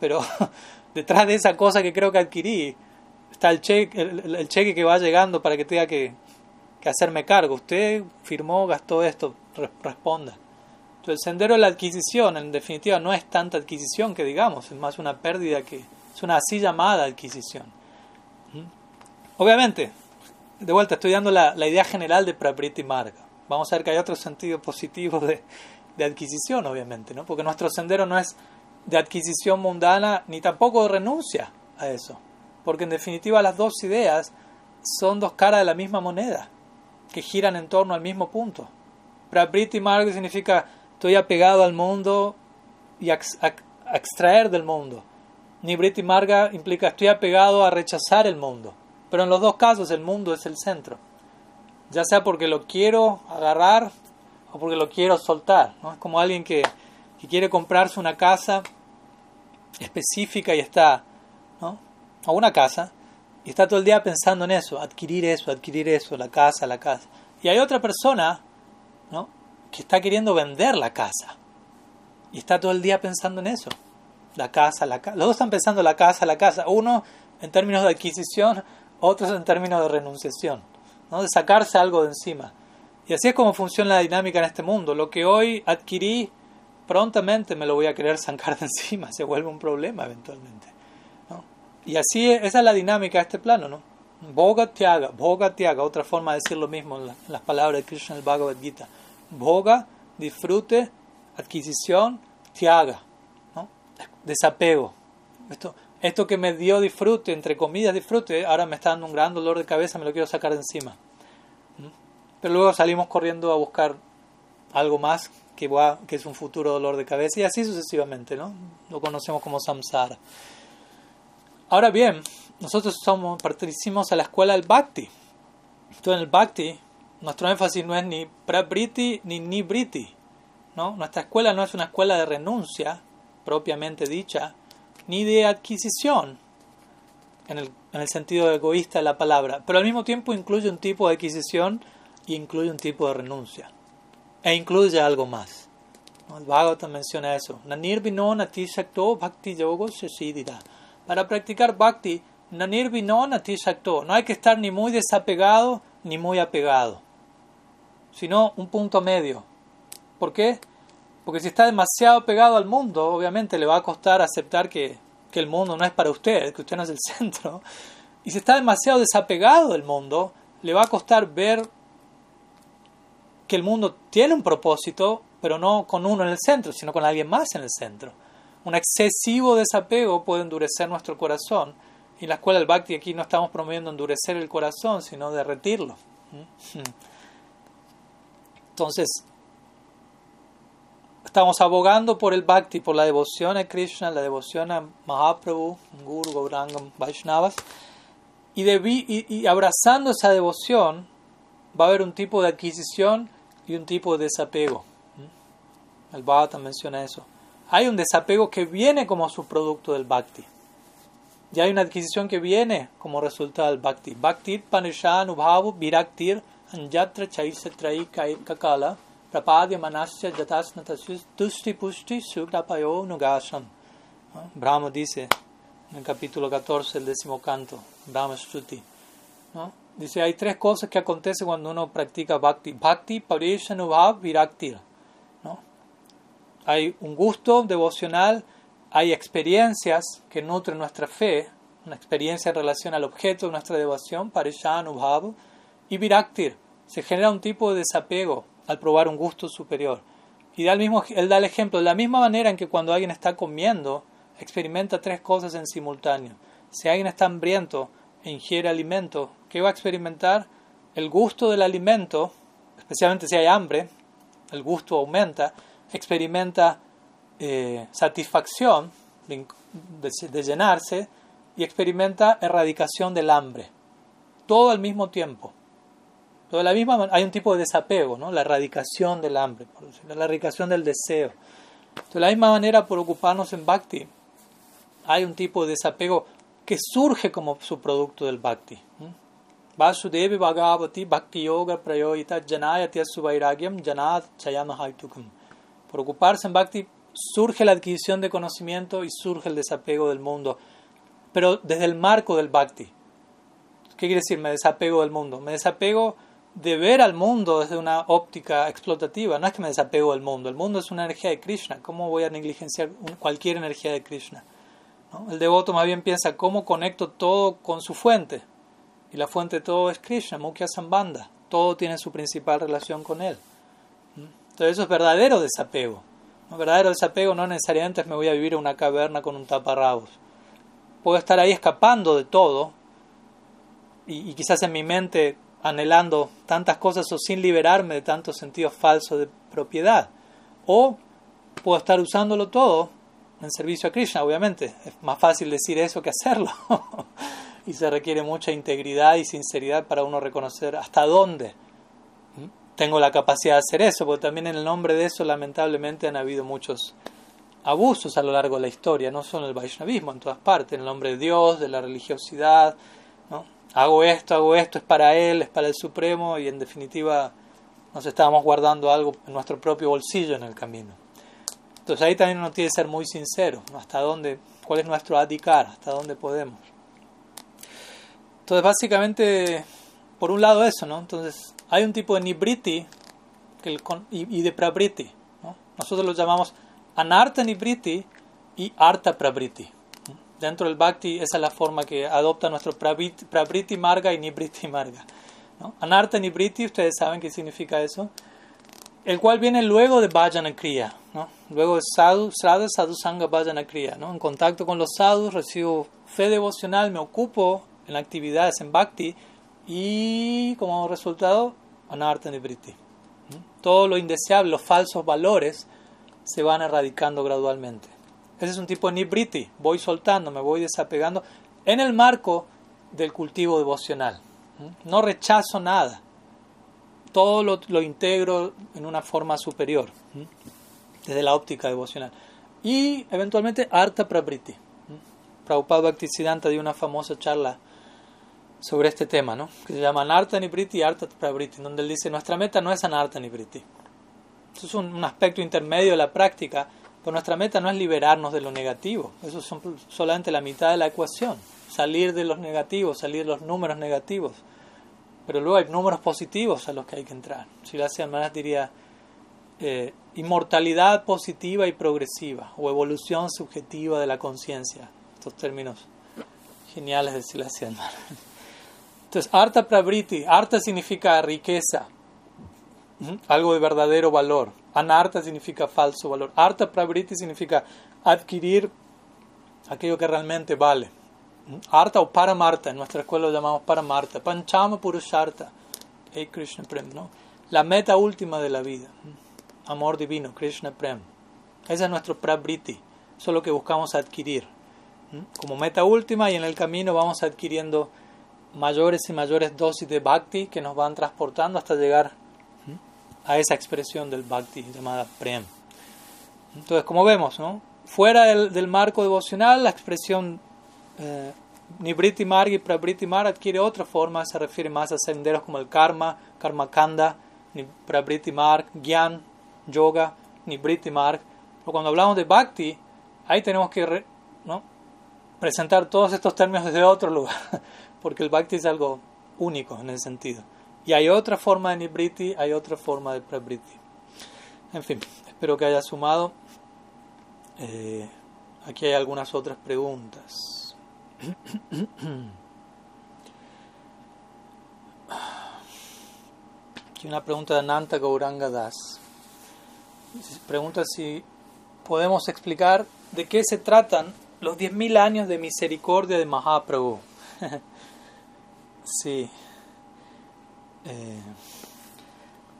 pero detrás de esa cosa que creo que adquirí está el cheque, el, cheque que va llegando para que tenga que que hacerme cargo. Usted firmó, gastó esto, responda. Entonces, el sendero de la adquisición, en definitiva, no es tanta adquisición que digamos, es más una pérdida que es una así llamada adquisición. ¿Mm? Obviamente, de vuelta, estoy dando la, idea general de Prapriti Marga. Vamos a ver que hay otros sentidos positivos de, de adquisición, obviamente, ¿no? porque nuestro sendero no es de adquisición mundana ni tampoco renuncia a eso. Porque en definitiva las dos ideas son dos caras de la misma moneda, que giran en torno al mismo punto. Prabriti Marga significa estoy apegado al mundo y a, extraer del mundo. Nibriti Marga implica estoy apegado a rechazar el mundo. Pero en los dos casos el mundo es el centro. Ya sea porque lo quiero agarrar o porque lo quiero soltar. ¿no? Es como alguien que, que quiere comprarse una casa específica y está, ¿no? O una casa, y está todo el día pensando en eso, adquirir eso, adquirir eso, la casa, la casa. Y hay otra persona, ¿no? Que está queriendo vender la casa. Y está todo el día pensando en eso. La casa, la casa. Los dos están pensando la casa, la casa. Uno en términos de adquisición, otros en términos de renunciación. ¿no? De sacarse algo de encima. Y así es como funciona la dinámica en este mundo. Lo que hoy adquirí prontamente me lo voy a querer zancar de encima, se vuelve un problema eventualmente. Y así, esa es la dinámica de este plano, ¿no? Bhoga Tyaga, Bhoga Tyaga, otra forma de decir lo mismo en, las palabras de Krishna el Bhagavad Gita. Bhoga, disfrute, adquisición, Tyaga, ¿no? desapego. Esto, esto que me dio disfrute, entre comillas disfrute, ahora me está dando un gran dolor de cabeza, me lo quiero sacar de encima. Pero luego salimos corriendo a buscar algo más que, va, que es un futuro dolor de cabeza y así sucesivamente, ¿no? Lo conocemos como samsara. Ahora bien, nosotros somos, pertenecimos a la escuela del bhakti. Entonces en el bhakti nuestro énfasis no es ni prabriti ni nibriti, ¿no? Nuestra escuela no es una escuela de renuncia propiamente dicha, ni de adquisición en el, en el sentido egoísta de la palabra, pero al mismo tiempo incluye un tipo de adquisición y incluye un tipo de renuncia e incluye algo más. El Bhagavatam menciona eso. bhakti Para practicar bhakti, No hay que estar ni muy desapegado ni muy apegado, sino un punto medio. ¿Por qué? Porque si está demasiado pegado al mundo, obviamente le va a costar aceptar que, que el mundo no es para usted, que usted no es el centro. Y si está demasiado desapegado del mundo, le va a costar ver que el mundo tiene un propósito, pero no con uno en el centro, sino con alguien más en el centro. Un excesivo desapego puede endurecer nuestro corazón. Y la escuela del Bhakti aquí no estamos promoviendo endurecer el corazón, sino derretirlo. Entonces, estamos abogando por el Bhakti, por la devoción a Krishna, la devoción a Mahaprabhu, Guru, Gaurangam, Vaishnavas. Y, y abrazando esa devoción, va a haber un tipo de adquisición y un tipo de desapego. El Bhagavatam menciona eso. Hay un desapego que viene como subproducto del Bhakti. Y hay una adquisición que viene como resultado del Bhakti. Bhaktir panishanubhavu viraktir anjatra chaisatrai kakala prapadya manasya jatasnatasya tusti pusti sukrapayo nugasam. Brahma dice en el capítulo 14, el décimo canto, Brahma Stuti. ¿no? Dice, hay tres cosas que acontecen cuando uno practica bhakti. Bhakti, parishanubhav, virakti. ¿no? Hay un gusto devocional, hay experiencias que nutren nuestra fe, una experiencia en relación al objeto de nuestra devoción, parishanubhav, y viraktir. Se genera un tipo de desapego al probar un gusto superior. Y da el mismo, él da el ejemplo, de la misma manera en que cuando alguien está comiendo, experimenta tres cosas en simultáneo. Si alguien está hambriento e ingiere alimento, que va a experimentar el gusto del alimento, especialmente si hay hambre, el gusto aumenta, experimenta eh, satisfacción de, llenarse y experimenta erradicación del hambre. Todo al mismo tiempo. Todo la misma, hay un tipo de desapego, ¿no? la erradicación del hambre, la erradicación del deseo. De la misma manera, por ocuparnos en Bhakti, hay un tipo de desapego que surge como subproducto del Bhakti. Vasudevi Bhagavati Bhakti Yoga Prayoyita Janayati Suvairagyam Janat Chayamahaitukam. Por ocuparse en Bhakti surge la adquisición de conocimiento y surge el desapego del mundo, pero desde el marco del Bhakti. ¿Qué quiere decir? Me desapego del mundo. Me desapego de ver al mundo desde una óptica explotativa. No es que me desapego del mundo. El mundo es una energía de Krishna. ¿Cómo voy a negligenciar cualquier energía de Krishna? El devoto más bien piensa cómo conecto todo con su fuente. Y la fuente de todo es Krishna, Mukhya Sambandha. Todo tiene su principal relación con él. Entonces eso es verdadero desapego. Un verdadero desapego no necesariamente es me voy a vivir en una caverna con un taparrabos. Puedo estar ahí escapando de todo y, y quizás en mi mente anhelando tantas cosas o sin liberarme de tantos sentidos falsos de propiedad. O puedo estar usándolo todo en servicio a Krishna, obviamente. Es más fácil decir eso que hacerlo. y se requiere mucha integridad y sinceridad para uno reconocer hasta dónde tengo la capacidad de hacer eso, porque también en el nombre de eso lamentablemente han habido muchos abusos a lo largo de la historia, no solo en el Vaishnavismo, en todas partes, en el nombre de Dios, de la religiosidad, ¿no? hago esto, hago esto, es para Él, es para el Supremo y en definitiva nos estábamos guardando algo en nuestro propio bolsillo en el camino. Entonces ahí también uno tiene que ser muy sincero, hasta dónde, cuál es nuestro adicar, hasta dónde podemos. Entonces básicamente, por un lado eso, ¿no? Entonces hay un tipo de nibriti que y, de prabriti, ¿no? Nosotros lo llamamos anarta nibriti y arta prabriti. Dentro del bhakti esa es la forma que adopta nuestro prabriti marga y nibriti marga. ¿no? Anarta nibriti, ustedes saben qué significa eso el cual viene luego de Bhajana Kriya, ¿no? luego de sadhu, Sradha Sadhu Sangha Bhajana Kriya. ¿no? En contacto con los sadhus recibo fe devocional, me ocupo en actividades en Bhakti y como resultado, Anartha Nibriti. Todo lo indeseable, los falsos valores se van erradicando gradualmente. Ese es un tipo de Nibriti, voy soltando, me voy desapegando en el marco del cultivo devocional. No rechazo nada todo lo, integro en una forma superior, desde la óptica devocional. Y eventualmente Arta Prabriti. Prabhupada Bhaktisiddhanta dio una famosa charla sobre este tema, ¿no? que se llama Anarta Nibriti y Prabriti, donde él dice, nuestra meta no es Anarta Nibriti. Eso es un, aspecto intermedio de la práctica, pero nuestra meta no es liberarnos de lo negativo, eso es solamente la mitad de la ecuación, salir de los negativos, salir de los números negativos pero luego hay números positivos a los que hay que entrar. Si la semana diría eh, inmortalidad positiva y progresiva o evolución subjetiva de la conciencia. Estos términos geniales de Silasya Entonces, Arta Prabriti, Arta significa riqueza, algo de verdadero valor. Anarta significa falso valor. Arta Prabriti significa adquirir aquello que realmente vale. Arta o Paramarta, en nuestra escuela lo llamamos Paramarta, Panchama Purusharta, hey Krishna Prem, ¿no? la meta última de la vida, amor divino, Krishna Prem. Ese es nuestro Prabriti, eso es lo que buscamos adquirir. Como meta última y en el camino vamos adquiriendo mayores y mayores dosis de Bhakti que nos van transportando hasta llegar a esa expresión del Bhakti llamada Prem. Entonces, como vemos, fuera del, marco devocional, la expresión eh, Nibriti Marg y Prabriti Marg adquiere otra forma, se refiere más a senderos como el Karma, Karma Kanda, Prabriti Marg, Gyan, Yoga, Nibriti Marg. Pero cuando hablamos de Bhakti, ahí tenemos que presentar todos estos términos desde otro lugar, porque el Bhakti es algo único en ese sentido. Y hay otra forma de Nibriti, hay otra forma de Prabriti. En fin, espero que haya sumado. Eh, aquí hay algunas otras preguntas. Aquí una pregunta de Nanta Gauranga Das. Pregunta si podemos explicar de qué se tratan los 10.000 años de misericordia de Mahaprabhu. sí. Eh,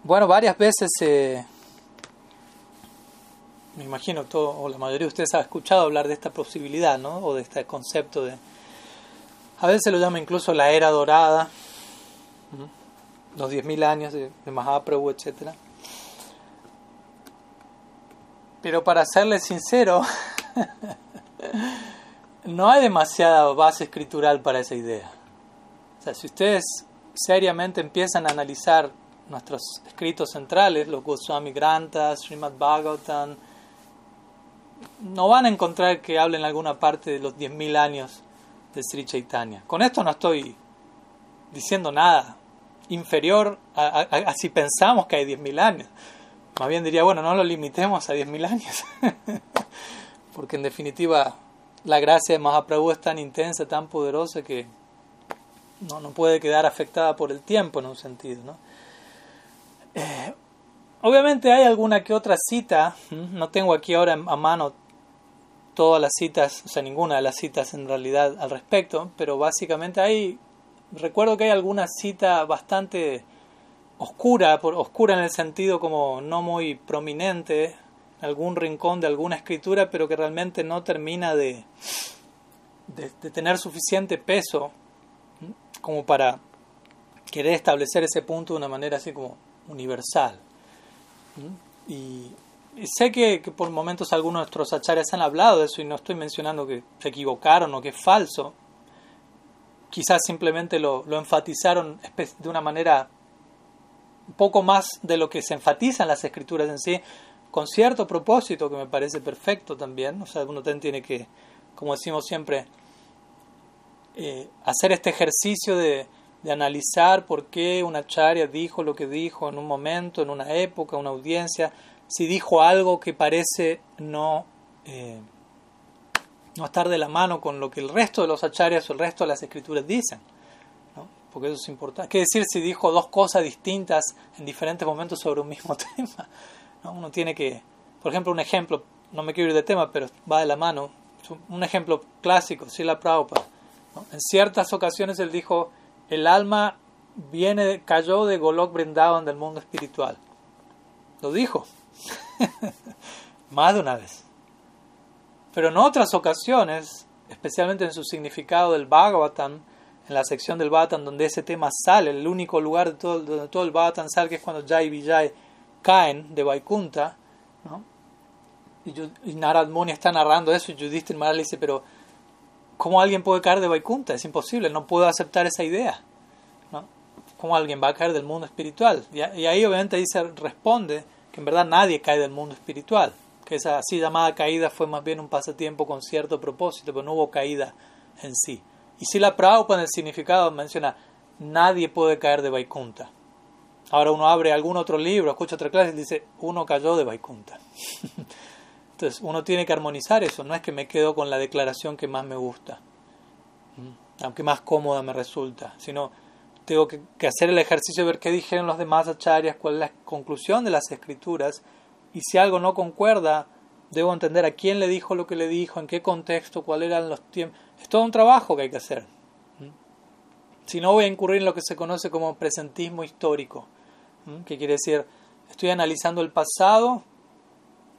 bueno, varias veces eh, me imagino todo, o la mayoría de ustedes ha escuchado hablar de esta posibilidad, ¿no? O de este concepto de a veces se lo llama incluso la era dorada, los 10.000 años de, Mahaprabhu, etc. Pero para serle sincero, no hay demasiada base escritural para esa idea. O sea, si ustedes seriamente empiezan a analizar nuestros escritos centrales, los Goswami Granthas, Srimad Bhagavatam, no van a encontrar que hablen alguna parte de los 10.000 años de Sri Chaitanya. Con esto no estoy diciendo nada inferior a, a, si pensamos que hay 10.000 años. Más bien diría, bueno, no lo limitemos a 10.000 años. Porque en definitiva la gracia de Mahaprabhu es tan intensa, tan poderosa que no, no puede quedar afectada por el tiempo en un sentido. ¿no? Eh, obviamente hay alguna que otra cita, no tengo aquí ahora a mano todas las citas, o sea, ninguna de las citas en realidad al respecto, pero básicamente hay, recuerdo que hay alguna cita bastante oscura, por, oscura en el sentido como no muy prominente, en algún rincón de alguna escritura, pero que realmente no termina de, de tener suficiente peso como para querer establecer ese punto de una manera así como universal. Y, sé que, por momentos algunos de nuestros acharyas han hablado de eso y no estoy mencionando que se equivocaron o que es falso. Quizás simplemente lo, lo enfatizaron de una manera un poco más de lo que se enfatiza en las escrituras en sí, con cierto propósito que me parece perfecto también. O sea, uno tiene que, como decimos siempre, eh, hacer este ejercicio de, analizar por qué una charya dijo lo que dijo en un momento, en una época, una audiencia, si dijo algo que parece no, eh, no estar de la mano con lo que el resto de los acharyas o el resto de las escrituras dicen. Porque eso es importante. ¿Qué decir si dijo dos cosas distintas en diferentes momentos sobre un mismo tema? ¿no? Uno tiene que, por ejemplo, un ejemplo, no me quiero ir de tema, pero va de la mano. Un ejemplo clásico, la Prabhupada en ciertas ocasiones él dijo, el alma viene, cayó de Golok Brindavan del mundo espiritual. Lo dijo. Más de una vez. Pero en otras ocasiones, especialmente en su significado del Bhagavatam, en la sección del Bhagavatam donde ese tema sale, el único lugar de todo, donde todo el Bhagavatam sale, que es cuando Jai y Vijay caen de Vaikunta, y, Narad Muni está narrando eso, y Yudhishthir Maharaj dice, pero ¿Cómo alguien puede caer de Vaikunta? Es imposible, no puedo aceptar esa idea. ¿no? ¿Cómo alguien va a caer del mundo espiritual? Y, ahí obviamente dice, responde que en verdad nadie cae del mundo espiritual, que esa así llamada caída fue más bien un pasatiempo con cierto propósito, pero no hubo caída en sí. Y si la Prabhupada en el significado menciona, nadie puede caer de Vaikunta. Ahora uno abre algún otro libro, escucha otra clase y dice, uno cayó de Vaikunta. Entonces uno tiene que armonizar eso, no es que me quedo con la declaración que más me gusta, aunque más cómoda me resulta, sino tengo que, hacer el ejercicio de ver qué dijeron los demás acharyas, cuál es la conclusión de las escrituras, y si algo no concuerda, debo entender a quién le dijo lo que le dijo, en qué contexto, cuáles eran los tiempos. Es todo un trabajo que hay que hacer. Si no, voy a incurrir en lo que se conoce como presentismo histórico, que quiere decir, estoy analizando el pasado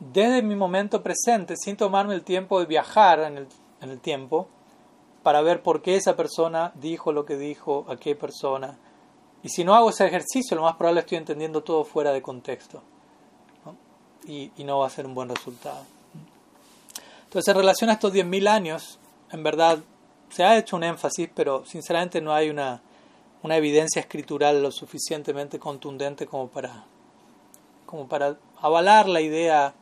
desde mi momento presente, sin tomarme el tiempo de viajar en el, en el tiempo, para ver por qué esa persona dijo lo que dijo, a qué persona. Y si no hago ese ejercicio, lo más probable estoy entendiendo todo fuera de contexto. Y, y, no va a ser un buen resultado. Entonces, en relación a estos 10.000 años, en verdad se ha hecho un énfasis, pero sinceramente no hay una, una evidencia escritural lo suficientemente contundente como para, como para avalar la idea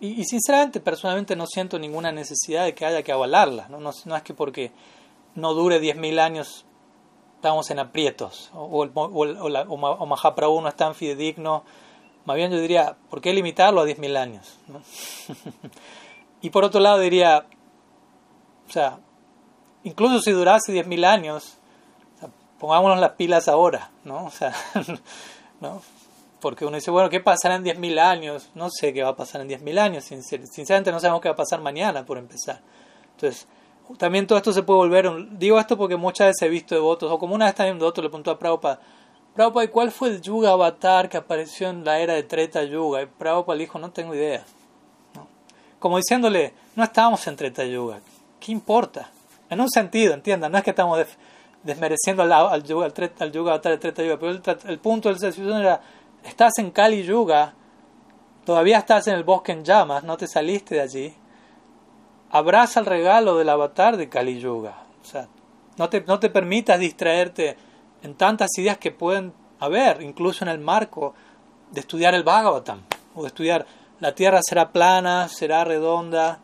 y, sinceramente, personalmente no siento ninguna necesidad de que haya que avalarla. No, no, es que porque no dure 10.000 años estamos en aprietos o, o, o, o, Mahaprabhu no es tan fidedigno. Más bien yo diría, ¿por qué limitarlo a 10.000 años? y por otro lado diría, o sea, incluso si durase 10.000 años, pongámonos las pilas ahora, ¿no? O sea, ¿no? Porque uno dice, bueno, ¿qué pasará en 10.000 años? No sé qué va a pasar en 10.000 años, sinceramente no sabemos qué va a pasar mañana, por empezar. Entonces, también todo esto se puede volver, digo esto porque muchas veces he visto devotos, o como una vez también un devoto le preguntó a Prabhupada, Prabhupada, ¿y cuál fue el yuga avatar que apareció en la era de Treta Yuga? Y Prabhupada le dijo, no tengo idea. Como diciéndole, no estábamos en Treta Yuga, ¿qué importa? En un sentido, entiendan, no es que estamos desmereciendo al, al, yuga, al, yuga avatar de Treta Yuga, pero el, el punto de la situación era estás en Kali Yuga, todavía estás en el bosque en llamas, no te saliste de allí, abraza el regalo del avatar de Kali Yuga. O sea, no te, no te permitas distraerte en tantas ideas que pueden haber, incluso en el marco de estudiar el Bhagavatam, o de estudiar la tierra será plana, será redonda,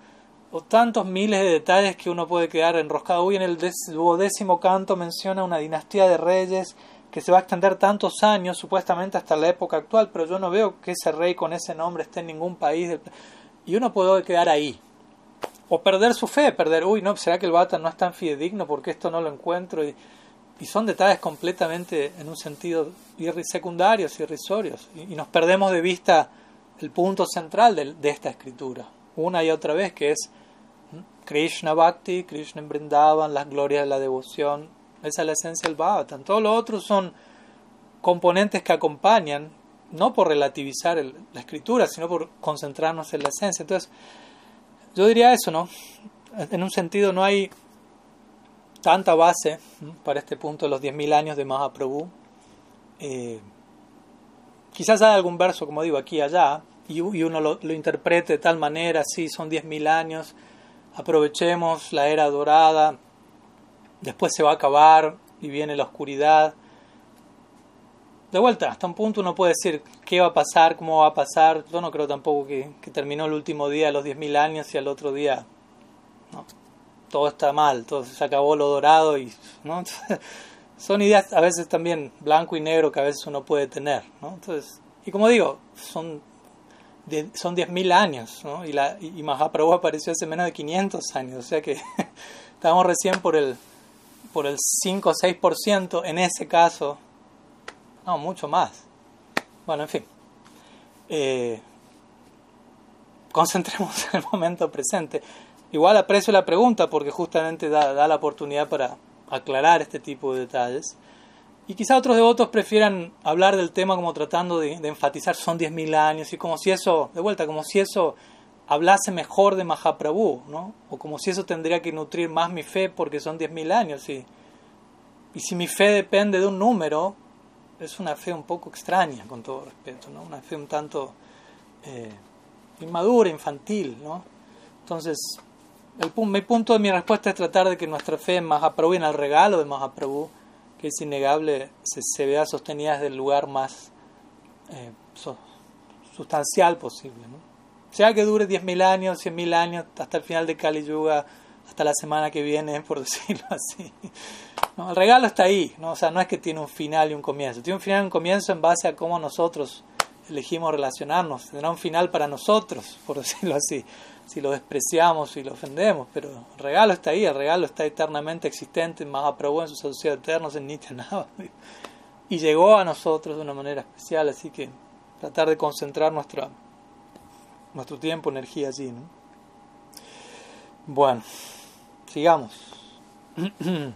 o tantos miles de detalles que uno puede quedar enroscado. Hoy en el duodécimo canto menciona una dinastía de reyes que se va a extender tantos años, supuestamente hasta la época actual, pero yo no veo que ese rey con ese nombre esté en ningún país. Y uno puede quedar ahí. O perder su fe, perder, uy, no, ¿será que el Bata no es tan fidedigno porque esto no lo encuentro? Y, son detalles completamente, en un sentido, secundarios, irrisorios. Y, y nos perdemos de vista el punto central de, de, esta escritura, una y otra vez, que es Krishna Bhakti, Krishna en Brindavan, las glorias de la devoción. Esa es la esencia del Bhagavatam. Todos los otros son componentes que acompañan, no por relativizar la escritura, sino por concentrarnos en la esencia. Entonces, yo diría eso, ¿no? En un sentido, no hay tanta base para este punto de los 10.000 años de Mahaprabhu. Eh, quizás haya algún verso, como digo, aquí y allá, y, uno lo, lo, interprete de tal manera, sí, son 10.000 años, aprovechemos la era dorada, después se va a acabar y viene la oscuridad. De vuelta, hasta un punto uno puede decir qué va a pasar, cómo va a pasar. Yo no creo tampoco que, terminó el último día de los 10.000 años y al otro día no, todo está mal, todo se acabó lo dorado y son ideas a veces también blanco y negro que a veces uno puede tener. ¿no? Entonces, y como digo, son de, son 10.000 años, ¿no? Y, la, y Mahaprabhu apareció hace menos de 500 años, o sea que estamos recién por el, por el 5 o 6% en ese caso, no, mucho más. Bueno, en fin, eh, concentremos en el momento presente. Igual aprecio la pregunta porque justamente da, da la oportunidad para aclarar este tipo de detalles. Y quizá otros devotos prefieran hablar del tema como tratando de, enfatizar son 10.000 años y como si eso, de vuelta, como si eso hablase mejor de Mahaprabhu, ¿no? O como si eso tendría que nutrir más mi fe porque son 10.000 años. Y, si mi fe depende de un número, es una fe un poco extraña, con todo respeto, ¿no? Una fe un tanto eh, inmadura, infantil, ¿no? Entonces, el, mi punto de mi respuesta es tratar de que nuestra fe en Mahaprabhu en el regalo de Mahaprabhu que es innegable, se, vea sostenida desde el lugar más eh, sustancial posible. ¿no? Sea que dure 10.000 años, 100.000 años, hasta el final de Kali Yuga, hasta la semana que viene, por decirlo así. No, el regalo está ahí, ¿no? O sea, no es que tiene un final y un comienzo. Tiene un final y un comienzo en base a cómo nosotros elegimos relacionarnos. Tendrá un final para nosotros, por decirlo así si lo despreciamos y lo ofendemos, pero el regalo está ahí, el regalo está eternamente existente, Mahaprabhu en su sociedad eternos en Nityanava, y llegó a nosotros de una manera especial, así que tratar de concentrar nuestra, nuestro tiempo, energía allí. ¿no? Bueno, sigamos.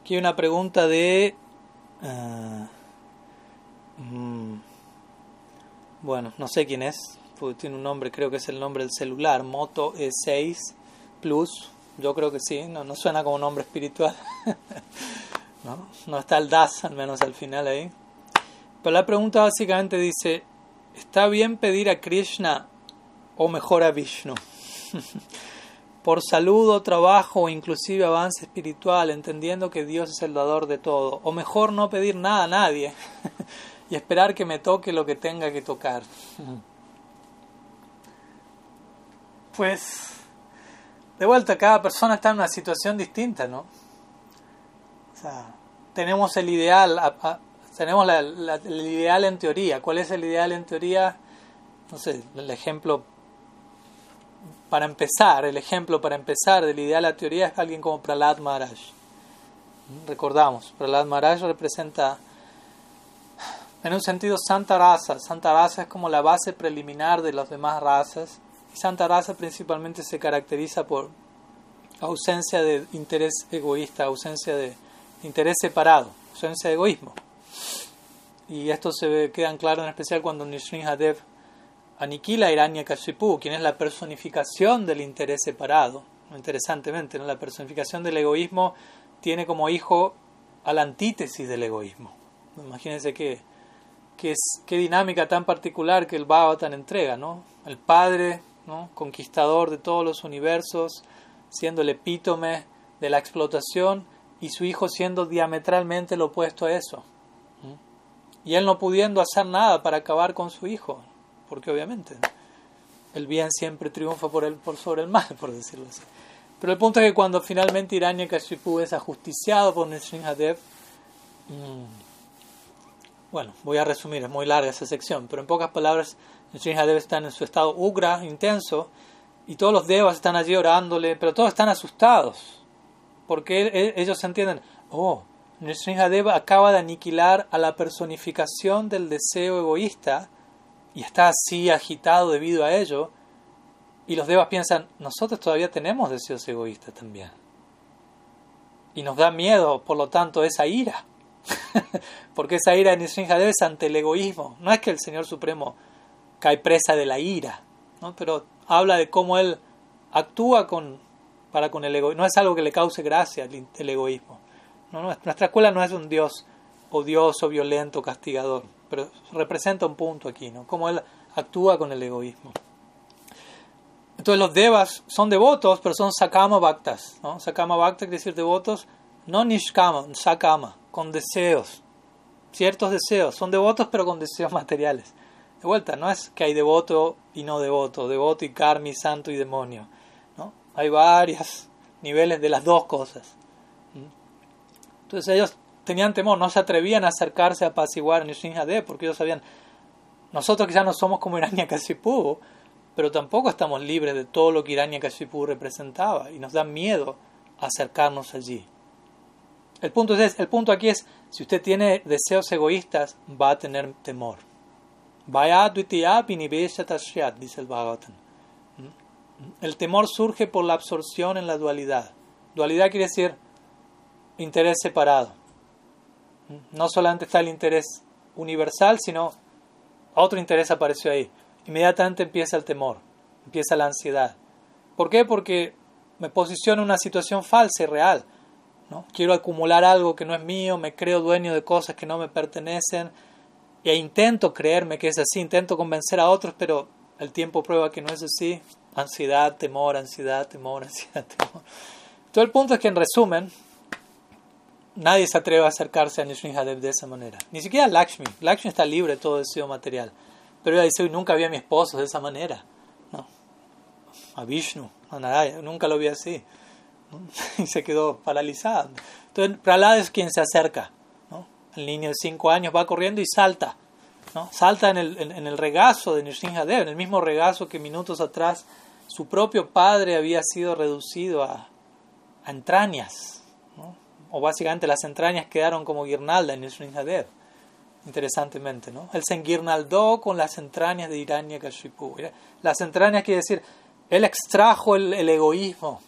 Aquí hay una pregunta de... Uh, bueno, no sé quién es, tiene un nombre, creo que es el nombre del celular, Moto E6 Plus, yo creo que sí, no, no suena como nombre espiritual, ¿no? no está el DAS al menos al final ahí. Pero la pregunta básicamente dice, ¿está bien pedir a Krishna o mejor a Vishnu? por salud o trabajo o inclusive avance espiritual, entendiendo que Dios es el dador de todo, o mejor no pedir nada a nadie. y esperar que me toque lo que tenga que tocar. Pues, de vuelta, cada persona está en una situación distinta, ¿no? O sea, tenemos el ideal, tenemos el ideal en teoría. ¿Cuál es el ideal en teoría? No sé, el ejemplo para empezar, el ejemplo para empezar del ideal a teoría es alguien como Prahlad Maharaj. Recordamos, Prahlad Maharaj representa en un sentido, Santa Raza. Santa Raza es como la base preliminar de las demás razas. Y Santa Raza principalmente se caracteriza por ausencia de interés egoísta, ausencia de interés separado, ausencia de egoísmo. Y esto se ve, queda claro en especial cuando Nishrinhadev aniquila a Hiranyakashipu, quien es la personificación del interés separado. Interesantemente, ¿no? la personificación del egoísmo tiene como hijo a la antítesis del egoísmo. Imagínense que qué, qué dinámica tan particular que el Bhagavatam entrega, ¿no? El Padre, ¿no? Conquistador de todos los universos, siendo el epítome de la explotación y su hijo siendo diametralmente lo opuesto a eso. Y él no pudiendo hacer nada para acabar con su hijo, porque obviamente el bien siempre triunfa por, el, por sobre el mal, por decirlo así. Pero el punto es que cuando finalmente Hiranyakashipu es ajusticiado por Nrsimhadev, mmm, bueno, voy a resumir, es muy larga esa sección, pero en pocas palabras, Nrsimhadev está en su estado ugra, intenso, y todos los devas están allí orándole, pero todos están asustados, porque ellos entienden, oh, Nrsimhadev acaba de aniquilar a la personificación del deseo egoísta y está así agitado debido a ello, y los devas piensan, nosotros todavía tenemos deseos egoístas también. Y nos da miedo, por lo tanto, esa ira. Porque esa ira de Nisringadev es ante el egoísmo. No es que el Señor Supremo cae presa de la ira, ¿no? pero habla de cómo Él actúa con, para con el egoísmo. No es algo que le cause gracia el, egoísmo. ¿No? Nuestra escuela no es un Dios odioso, violento, castigador, pero representa un punto aquí, ¿no? cómo Él actúa con el egoísmo. Entonces los devas son devotos, pero son sakama bhaktas. ¿no? Sakama bhakta quiere decir devotos, no nishkama, sakama, con deseos, ciertos deseos. Son devotos, pero con deseos materiales. De vuelta, no es que hay devoto y no devoto, devoto y karmi, santo y demonio. ¿no? Hay varios niveles de las dos cosas. Entonces ellos tenían temor, no se atrevían a acercarse a apaciguar a Nishinjade porque ellos sabían, nosotros quizás no somos como Hiranyakashipu, pero tampoco estamos libres de todo lo que Hiranyakashipu representaba y nos da miedo acercarnos allí. El punto, es, el punto aquí es, si usted tiene deseos egoístas, va a tener temor. dice el Bhagavatam. ¿Mm? El temor surge por la absorción en la dualidad. Dualidad quiere decir interés separado. No solamente está el interés universal, sino otro interés apareció ahí inmediatamente empieza el temor, empieza la ansiedad. ¿Por qué? Porque me posiciono en una situación falsa y real. ¿no? Quiero acumular algo que no es mío, me creo dueño de cosas que no me pertenecen e intento creerme que es así, intento convencer a otros, pero el tiempo prueba que no es así. Ansiedad, temor, ansiedad, temor, ansiedad, temor. Todo el punto es que en resumen, nadie se atreve a acercarse a Nishrinhadev de esa manera. Ni siquiera Lakshmi. Lakshmi está libre de todo deseo material. Pero ella dice, nunca vi a mi esposo de esa manera. No. A Vishnu, a Narayana, nunca lo vi así. Y se quedó paralizada. Entonces, Prahlad es quien se acerca. ¿no? El niño de 5 años va corriendo y salta. ¿no? Salta en el, regazo de Nrsimhadev, en el mismo regazo que minutos atrás su propio padre había sido reducido a, a entrañas. O básicamente las entrañas quedaron como guirnalda en Nrsimhadev interesantemente, ¿no? Él se enguirnaldó con las entrañas de Hiranyakashipu. Las entrañas quiere decir, él extrajo el, egoísmo,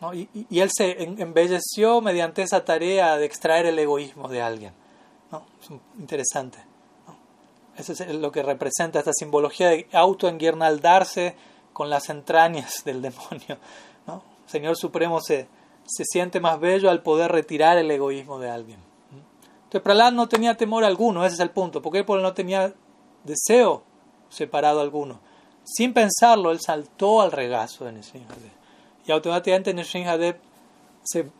¿no? y, él se embelleció mediante esa tarea de extraer el egoísmo de alguien. ¿no? Es interesante. Eso es lo que representa esta simbología de autoenguirnaldarse con las entrañas del demonio. ¿no? Señor Supremo se, se siente más bello al poder retirar el egoísmo de alguien. Entonces Prahlad no tenía temor alguno, ese es el punto. porque Porque no tenía deseo separado alguno. Sin pensarlo, él saltó al regazo de Nrsimhadev. Y automáticamente Nrsimhadev se,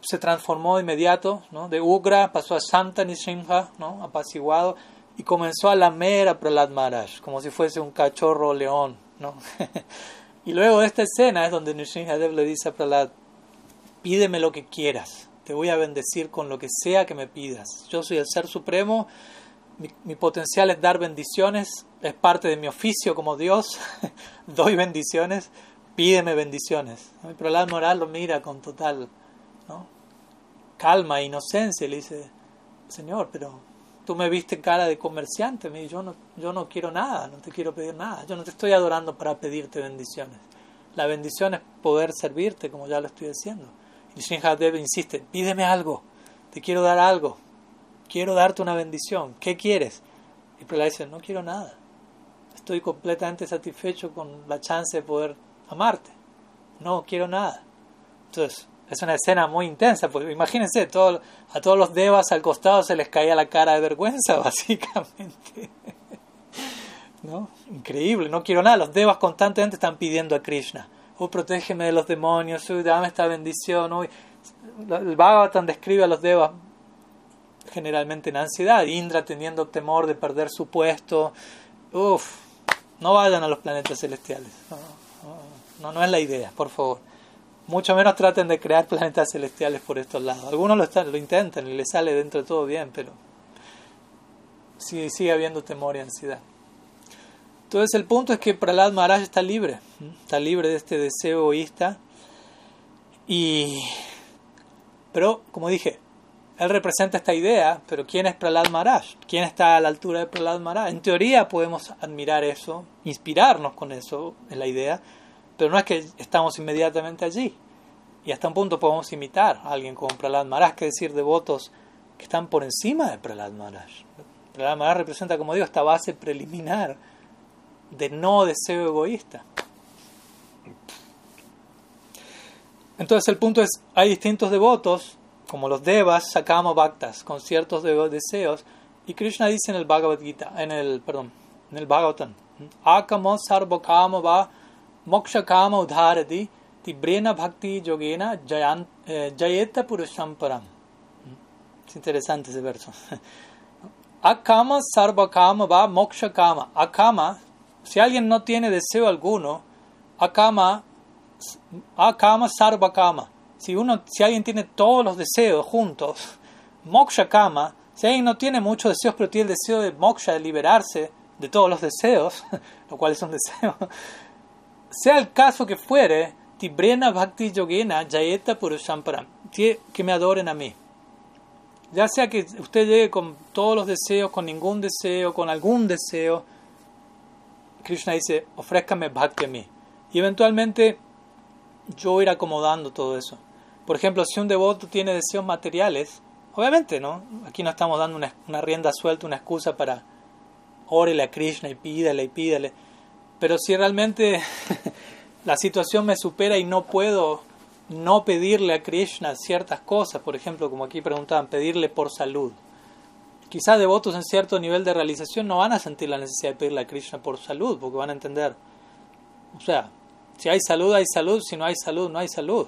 se transformó de inmediato, ¿no? de Ugra pasó a Santa Nrsimha, ¿no? apaciguado, y comenzó a lamer a Prahlad Maharaj, como si fuese un cachorro león. ¿no? y luego esta escena es donde Nrsimhadev le dice a Prahlad, pídeme lo que quieras te voy a bendecir con lo que sea que me pidas. Yo soy el Ser Supremo, mi, potencial es dar bendiciones, es parte de mi oficio como Dios, doy bendiciones, pídeme bendiciones. Pero la moral lo mira con total calma e inocencia y le dice, Señor, pero tú me viste cara de comerciante, yo no, yo no quiero nada, no te quiero pedir nada, yo no te estoy adorando para pedirte bendiciones. La bendición es poder servirte como ya lo estoy haciendo. Y Srinhadev insiste, pídeme algo, te quiero dar algo, quiero darte una bendición, ¿qué quieres? Y Prahlad dice, no quiero nada, estoy completamente satisfecho con la chance de poder amarte, no quiero nada. Entonces, es una escena muy intensa, porque imagínense, a todos los devas al costado se les caía la cara de vergüenza, básicamente. ¿No? Increíble, no quiero nada. Los devas constantemente están pidiendo a Krishna oh, protégeme de los demonios, uy, dame esta bendición. Uy. El Bhagavatam describe a los devas generalmente en ansiedad, Indra teniendo temor de perder su puesto. Uf, no vayan a los planetas celestiales. No, no, no es la idea, por favor. mucho menos traten de crear planetas celestiales por estos lados. Algunos lo, están, lo intentan y les sale dentro de todo bien, pero sigue, sigue habiendo temor y ansiedad. Entonces el punto es que Prahlad Maharaj está libre, está libre de este deseo egoísta. Y, pero, como dije, él representa esta idea, pero ¿quién es Prahlad Maharaj? ¿Quién está a la altura de Prahlad Maharaj? En teoría podemos admirar eso, inspirarnos con eso, es la idea, pero no es que estamos inmediatamente allí. Y hasta un punto podemos imitar a alguien como Prahlad Maharaj, que decir devotos que están por encima de Prahlad Maharaj. Prahlad Maharaj representa, como digo, esta base preliminar de no deseo egoísta. Entonces el punto es, hay distintos devotos, como los devas, sakama bhaktas, con ciertos deseos, y Krishna dice en el Bhagavad Gita, en el, perdón, en el Bhagavatam, akamo sarvakama va moksha kama udharati tibrena bhakti yogena eh, jayeta purusham param. Es interesante ese verso. Akama sarvakama va moksha kama. Akama si alguien no tiene deseo alguno, akama, akama sarva kama. Si, uno, si alguien tiene todos los deseos juntos, moksha kama, si alguien no tiene muchos deseos pero tiene el deseo de moksha, de liberarse de todos los deseos, lo cual es un deseo, sea el caso que fuere, tibrena bhakti yogena jayeta purushamparam, que me adoren a mí. Ya sea que usted llegue con todos los deseos, con ningún deseo, con algún deseo, Krishna dice, ofrézcame bhakti a mí. Y eventualmente yo ir acomodando todo eso. Por ejemplo, si un devoto tiene deseos materiales, obviamente, ¿no? Aquí no estamos dando una, rienda suelta, una excusa para órele a Krishna y pídale y pídale. Pero si realmente la situación me supera y no puedo no pedirle a Krishna ciertas cosas, por ejemplo, como aquí preguntaban, pedirle por salud quizás devotos en cierto nivel de realización no van a sentir la necesidad de pedirle a Krishna por salud, porque van a entender, o sea, si hay salud, hay salud, si no hay salud, no hay salud.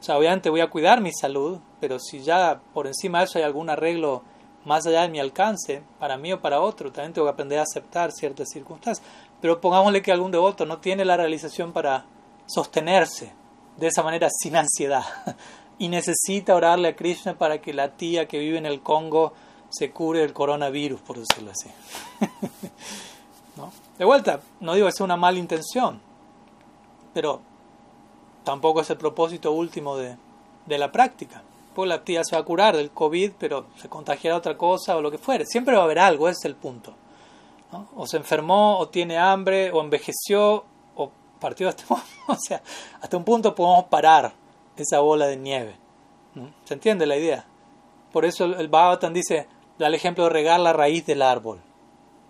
O sea, obviamente voy a cuidar mi salud, pero si ya por encima de eso hay algún arreglo más allá de mi alcance, para mí o para otro, también tengo que aprender a aceptar ciertas circunstancias. Pero pongámosle que algún devoto no tiene la realización para sostenerse de esa manera sin ansiedad y necesita orarle a Krishna para que la tía que vive en el Congo se cure el coronavirus, por decirlo así. ¿No? De vuelta, no digo que sea una mala intención, pero tampoco es el propósito último de, de la práctica. Pues la tía se va a curar del COVID, pero se contagiará otra cosa o lo que fuere. Siempre va a haber algo, ese es el punto. O se enfermó, o tiene hambre, o envejeció, o partió hasta, o sea, hasta un punto podemos parar esa bola de nieve. ¿Se entiende la idea? Por eso el Bhagavatam dice, da el ejemplo de regar la raíz del árbol.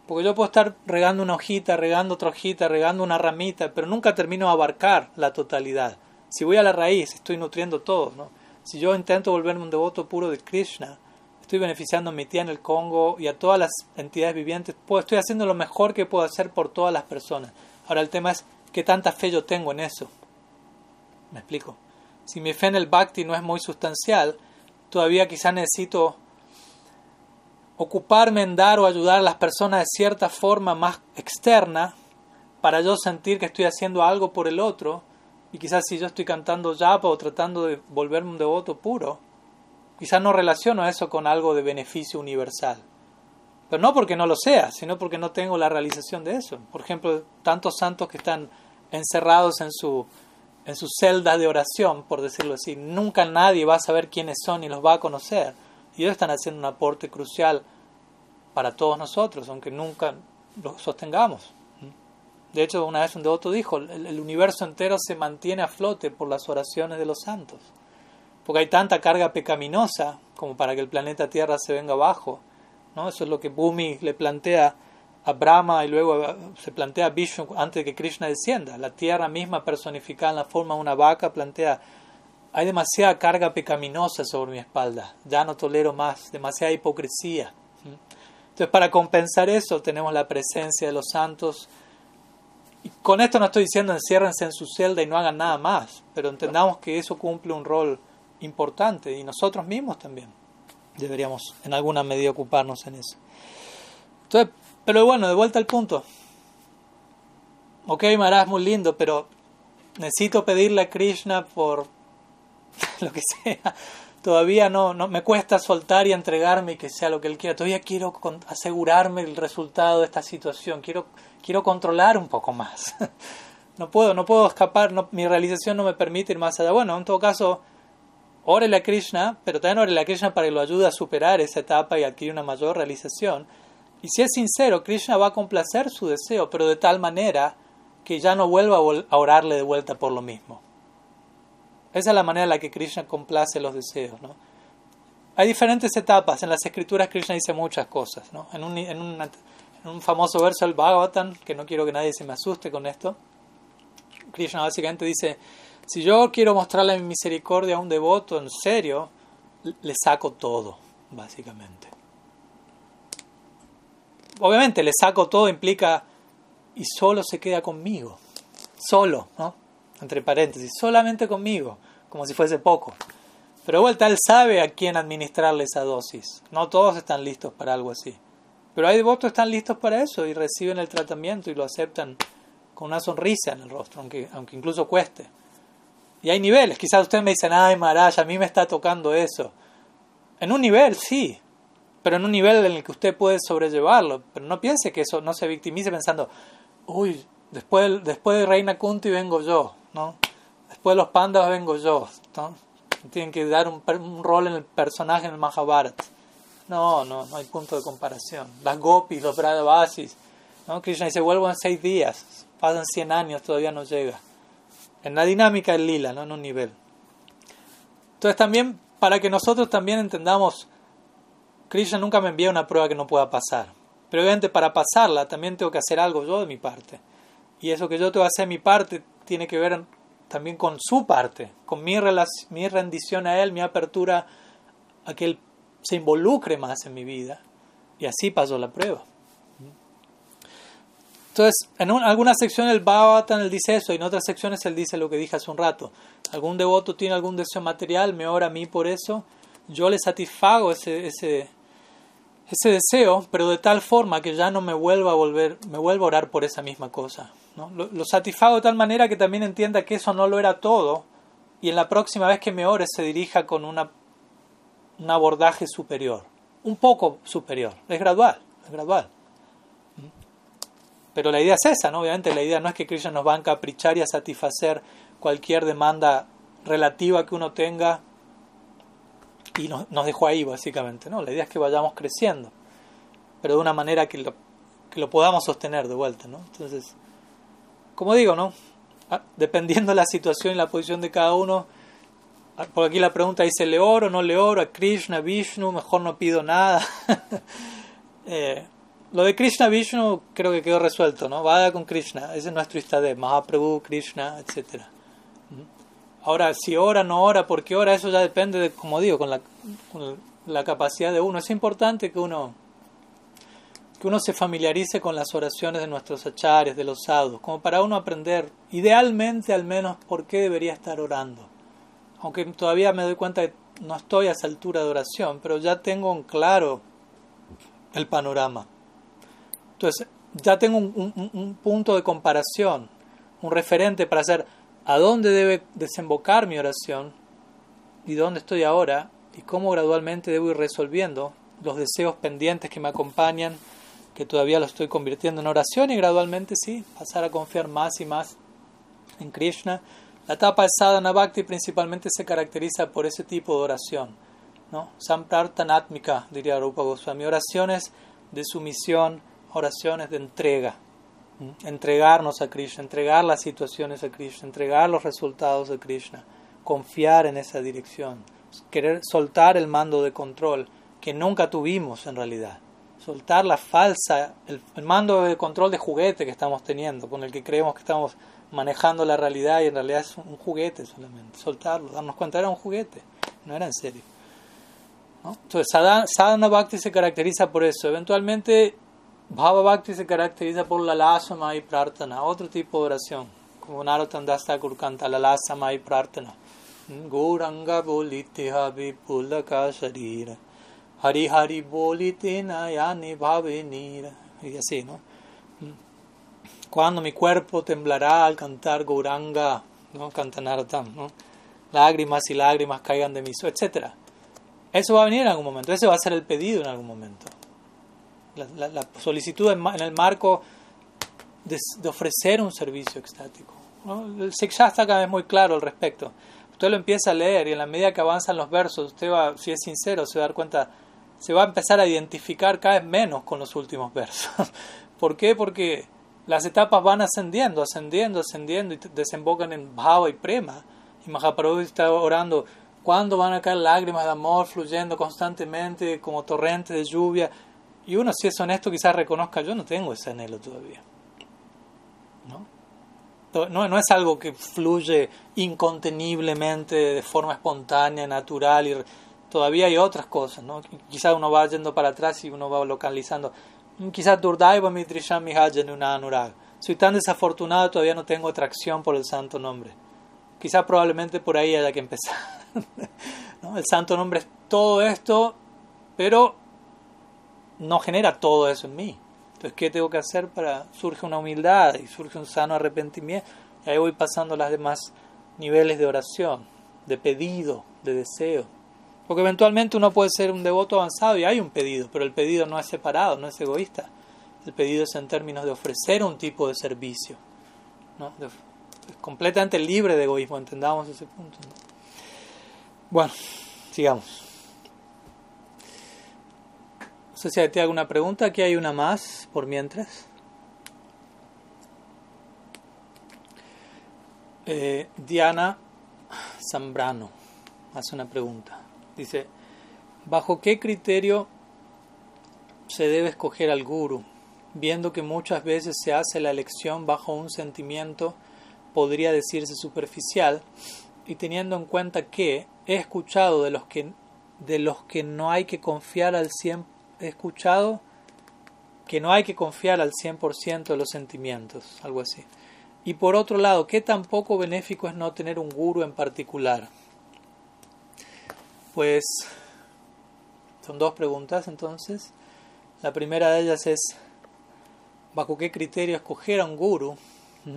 Porque yo puedo estar regando una hojita, regando otra hojita, regando una ramita, pero nunca termino de abarcar la totalidad. Si voy a la raíz, estoy nutriendo todo. Si yo intento volverme un devoto puro de Krishna, estoy beneficiando a mi tía en el Congo y a todas las entidades vivientes. Pues estoy haciendo lo mejor que puedo hacer por todas las personas. Ahora el tema es qué tanta fe yo tengo en eso. ¿Me explico? Si mi fe en el bhakti no es muy sustancial, todavía quizá necesito ocuparme en dar o ayudar a las personas de cierta forma más externa para yo sentir que estoy haciendo algo por el otro y quizás si yo estoy cantando yapa o tratando de volverme un devoto puro, quizás no relaciono eso con algo de beneficio universal. Pero no porque no lo sea, sino porque no tengo la realización de eso. Por ejemplo, tantos santos que están encerrados en su, en su celda de oración, por decirlo así. Nunca nadie va a saber quiénes son y los va a conocer y ellos están haciendo un aporte crucial para todos nosotros, aunque nunca lo sostengamos. De hecho, una vez un devoto dijo, el, universo entero se mantiene a flote por las oraciones de los santos, porque hay tanta carga pecaminosa como para que el planeta Tierra se venga abajo. ¿no? Eso es lo que Bhumi le plantea a Brahma y luego se plantea a Vishnu antes de que Krishna descienda. La Tierra misma personificada en la forma de una vaca plantea hay demasiada carga pecaminosa sobre mi espalda, ya no tolero más, demasiada hipocresía. Entonces, para compensar eso, tenemos la presencia de los santos. Y con esto no estoy diciendo enciérrense en su celda y no hagan nada más, pero entendamos que eso cumple un rol importante y nosotros mismos también deberíamos en alguna medida ocuparnos en eso. Entonces, pero bueno, de vuelta al punto. Ok, es muy lindo, pero necesito pedirle a Krishna por lo que sea. Todavía no, no me cuesta soltar y entregarme y que sea lo que Él quiera. Todavía quiero asegurarme el resultado de esta situación. Quiero, quiero controlar un poco más. no puedo, no puedo escapar. mi realización no me permite ir más allá. Bueno, en todo caso, órele a Krishna, pero también órele a Krishna para que lo ayude a superar esa etapa y adquirir una mayor realización. Y si es sincero, Krishna va a complacer su deseo, pero de tal manera que ya no vuelva a orarle de vuelta por lo mismo. Esa es la manera en la que Krishna complace los deseos. ¿no? Hay diferentes etapas. En las escrituras Krishna dice muchas cosas. ¿no? En, un, en, un famoso verso del Bhagavatam, que no quiero que nadie se me asuste con esto, Krishna básicamente dice, si yo quiero mostrarle mi misericordia a un devoto en serio, le saco todo, básicamente. Obviamente, le saco todo implica y solo se queda conmigo. Solo, ¿no? Entre paréntesis, solamente conmigo, como si fuese poco. Pero de vuelta, él sabe a quién administrarle esa dosis. No todos están listos para algo así. Pero hay devotos que están listos para eso y reciben el tratamiento y lo aceptan con una sonrisa en el rostro, aunque, aunque incluso cueste. Y hay niveles. Quizás ustedes me dicen, ay, Maharaj, a mí me está tocando eso. En un nivel, sí. Pero en un nivel en el que usted puede sobrellevarlo. Pero no piense que eso no se victimice pensando, uy, después, después de Reina Kunti vengo yo. ¿No? Después de los pandas vengo yo. Tienen que dar un, un, rol en el personaje en el Mahabharata. No, no, no hay punto de comparación. Las gopis, los bradabasis, ¿no? Krishna dice, vuelvo en seis días, pasan cien años, todavía no llega. En la dinámica del lila, ¿no? En un nivel. Entonces también, para que nosotros también entendamos, Krishna nunca me envía una prueba que no pueda pasar. Pero obviamente para pasarla también tengo que hacer algo yo de mi parte. Y eso que yo tengo que hacer de mi parte tiene que ver también con su parte, con mi, mi rendición a Él, mi apertura a que Él se involucre más en mi vida. Y así pasó la prueba. Entonces, en algunas secciones el Bhavatan él dice eso, y en otras secciones él dice lo que dije hace un rato. Algún devoto tiene algún deseo material, me ora a mí por eso, yo le satisfago ese, ese, ese deseo, pero de tal forma que ya no me vuelva a volver, me vuelva a orar por esa misma cosa. Lo, satisfago de tal manera que también entienda que eso no lo era todo y en la próxima vez que me ore se dirija con una, un abordaje superior, un poco superior, es gradual, es gradual. Pero la idea es esa, ¿no? Obviamente la idea no es que Krishna nos va a encaprichar y a satisfacer cualquier demanda relativa que uno tenga y nos, nos dejó ahí básicamente, ¿no? La idea es que vayamos creciendo, pero de una manera que lo, que lo podamos sostener de vuelta, ¿no? Entonces, como digo, ¿no? Ah, dependiendo de la situación y la posición de cada uno, ah, por aquí la pregunta dice, ¿le oro o no le oro a Krishna, Vishnu? Mejor no pido nada. eh, lo de Krishna, Vishnu creo que quedó resuelto, ¿no? Vaya con Krishna, ese es nuestro Istade, Mahaprabhu, Krishna, etc. Ahora, si ora, no ora, porque ora, eso ya depende de, como digo, con la capacidad de uno. Es importante que uno que uno se familiarice con las oraciones de nuestros achares, de los sadhus, como para uno aprender, idealmente al menos, por qué debería estar orando. Aunque todavía me doy cuenta que no estoy a esa altura de oración, pero ya tengo en claro el panorama. Entonces, ya tengo un, un punto de comparación, un referente para saber a dónde debe desembocar mi oración y dónde estoy ahora y cómo gradualmente debo ir resolviendo los deseos pendientes que me acompañan que todavía lo estoy convirtiendo en oración y gradualmente sí, pasar a confiar más y más en Krishna. La etapa de sadhana bhakti principalmente se caracteriza por ese tipo de oración, ¿no? Samprartanatmika, diría Rupa Goswami, oraciones de sumisión, oraciones de entrega. Entregarnos a Krishna, entregar las situaciones a Krishna, entregar los resultados a Krishna, confiar en esa dirección, querer soltar el mando de control que nunca tuvimos en realidad soltar la falsa, el, mando de control de juguete que estamos teniendo, con el que creemos que estamos manejando la realidad y en realidad es un juguete solamente. Soltarlo, darnos cuenta, era un juguete, no era en serio. ¿no? Entonces, sadhana, bhakti se caracteriza por eso. Eventualmente, bhava bhakti se caracteriza por la lasama y prartana, otro tipo de oración, como Narottam Das Thakur canta la lasama y prartana. Gauranga bolitiha vipulaka sharira Hari Hari bolite nayane nira. Y así, ¿no? Cuando mi cuerpo temblará al cantar Gauranga, ¿no? Cantanartam, ¿no? lágrimas y lágrimas caigan de mis ojos, etc. Eso va a venir en algún momento, ese va a ser el pedido en algún momento. La, solicitud en, el marco de, ofrecer un servicio extático. El Sikshastra acá es muy claro al respecto. Usted lo empieza a leer y en la medida que avanzan los versos, usted va, si es sincero, se va a dar cuenta, se va a empezar a identificar cada vez menos con los últimos versos. ¿Por qué? Porque las etapas van ascendiendo, ascendiendo, ascendiendo y desembocan en bhava y prema. Y Mahaprabhu está orando, ¿cuándo van a caer lágrimas de amor fluyendo constantemente como torrentes de lluvia? Y uno, si es honesto, quizás reconozca, yo no tengo ese anhelo todavía. ¿No? No, no es algo que fluye inconteniblemente, de forma espontánea, natural, y todavía hay otras cosas, ¿no? Quizás uno va yendo para atrás y uno va localizando. Quizás Durdaiva Mitrisham una Anurag. Soy tan desafortunado, todavía no tengo atracción por el santo nombre. Quizás probablemente por ahí haya que empezar. El santo nombre es todo esto, pero no genera todo eso en mí. Entonces, ¿qué tengo que hacer para surge una humildad y surge un sano arrepentimiento? Y ahí voy pasando los demás niveles de oración, de pedido, de deseo. Porque eventualmente uno puede ser un devoto avanzado y hay un pedido, pero el pedido no es separado, no es egoísta. El pedido es en términos de ofrecer un tipo de servicio. ¿no? es completamente libre de egoísmo, entendamos ese punto. Bueno, sigamos. No sé si hay alguna pregunta. Aquí hay una más, por mientras. Eh, Diana Zambrano hace una pregunta. Dice, ¿bajo qué criterio se debe escoger al guru? Viendo que muchas veces se hace la elección bajo un sentimiento, podría decirse superficial, y teniendo en cuenta que he escuchado de los que, de los que no hay que confiar al 100%, he escuchado que no hay que confiar al 100% de los sentimientos, algo así. Y por otro lado, ¿qué tan poco benéfico es no tener un guru en particular? Pues son dos preguntas entonces. La primera de ellas es, ¿bajo qué criterio escoger a un guru?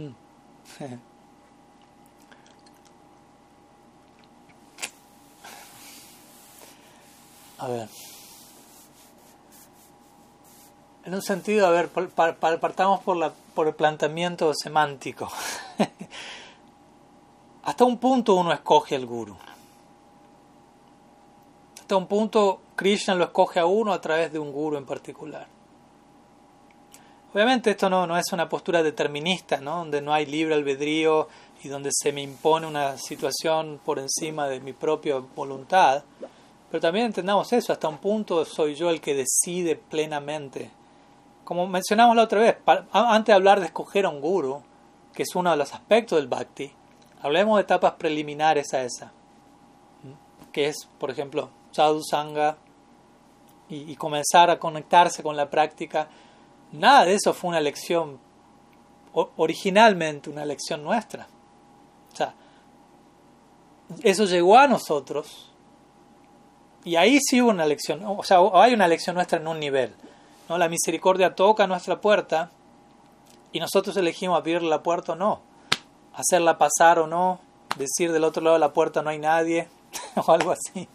a ver. En un sentido, a ver, partamos por, la, por el planteamiento semántico. Hasta un punto uno escoge al guru hasta un punto Krishna lo escoge a uno a través de un guru en particular. Obviamente esto no, no es una postura determinista, ¿no? donde no hay libre albedrío y donde se me impone una situación por encima de mi propia voluntad. Pero también entendamos eso, hasta un punto soy yo el que decide plenamente. Como mencionamos la otra vez, antes de hablar de escoger a un guru, que es uno de los aspectos del bhakti, hablemos de etapas preliminares a esa, que es, por ejemplo, sadhu sangha y, comenzar a conectarse con la práctica, nada de eso fue una lección, originalmente una lección nuestra. O sea, eso llegó a nosotros y ahí sí hubo una lección, o sea, hay una lección nuestra en un nivel. ¿no? La misericordia toca nuestra puerta y nosotros elegimos abrir la puerta o no, hacerla pasar o no, decir del otro lado de la puerta no hay nadie o algo así.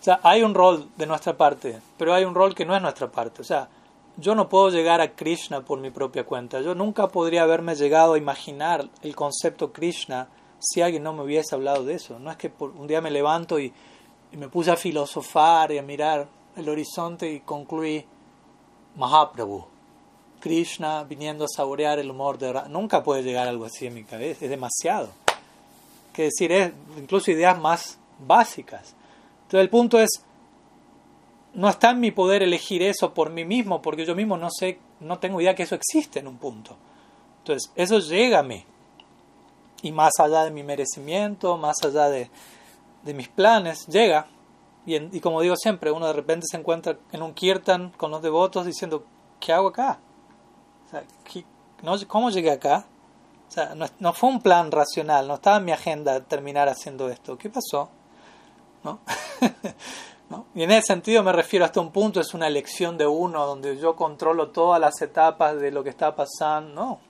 O sea, hay un rol de nuestra parte, pero hay un rol que no es nuestra parte. O sea, yo no puedo llegar a Krishna por mi propia cuenta. Yo nunca podría haberme llegado a imaginar el concepto Krishna si alguien no me hubiese hablado de eso. No es que un día me levanto y, me puse a filosofar y a mirar el horizonte y concluí Mahaprabhu. Krishna viniendo a saborear el humor de Nunca puede llegar algo así en mi cabeza, es demasiado. Que decir, es incluso ideas más básicas. Entonces el punto es, no está en mi poder elegir eso por mí mismo, porque yo mismo no sé, no tengo idea que eso existe en un punto. Entonces, eso llega a mí. Y más allá de mi merecimiento, más allá de, mis planes, llega. Y, y, como digo siempre, uno de repente se encuentra en un kirtan con los devotos diciendo, ¿qué hago acá? O sea, ¿Cómo llegué acá? O sea, no, no, fue un plan racional, no estaba en mi agenda terminar haciendo esto. ¿Qué pasó? Y en ese sentido me refiero hasta un punto, es una elección de uno, donde yo controlo todas las etapas de lo que está pasando. No.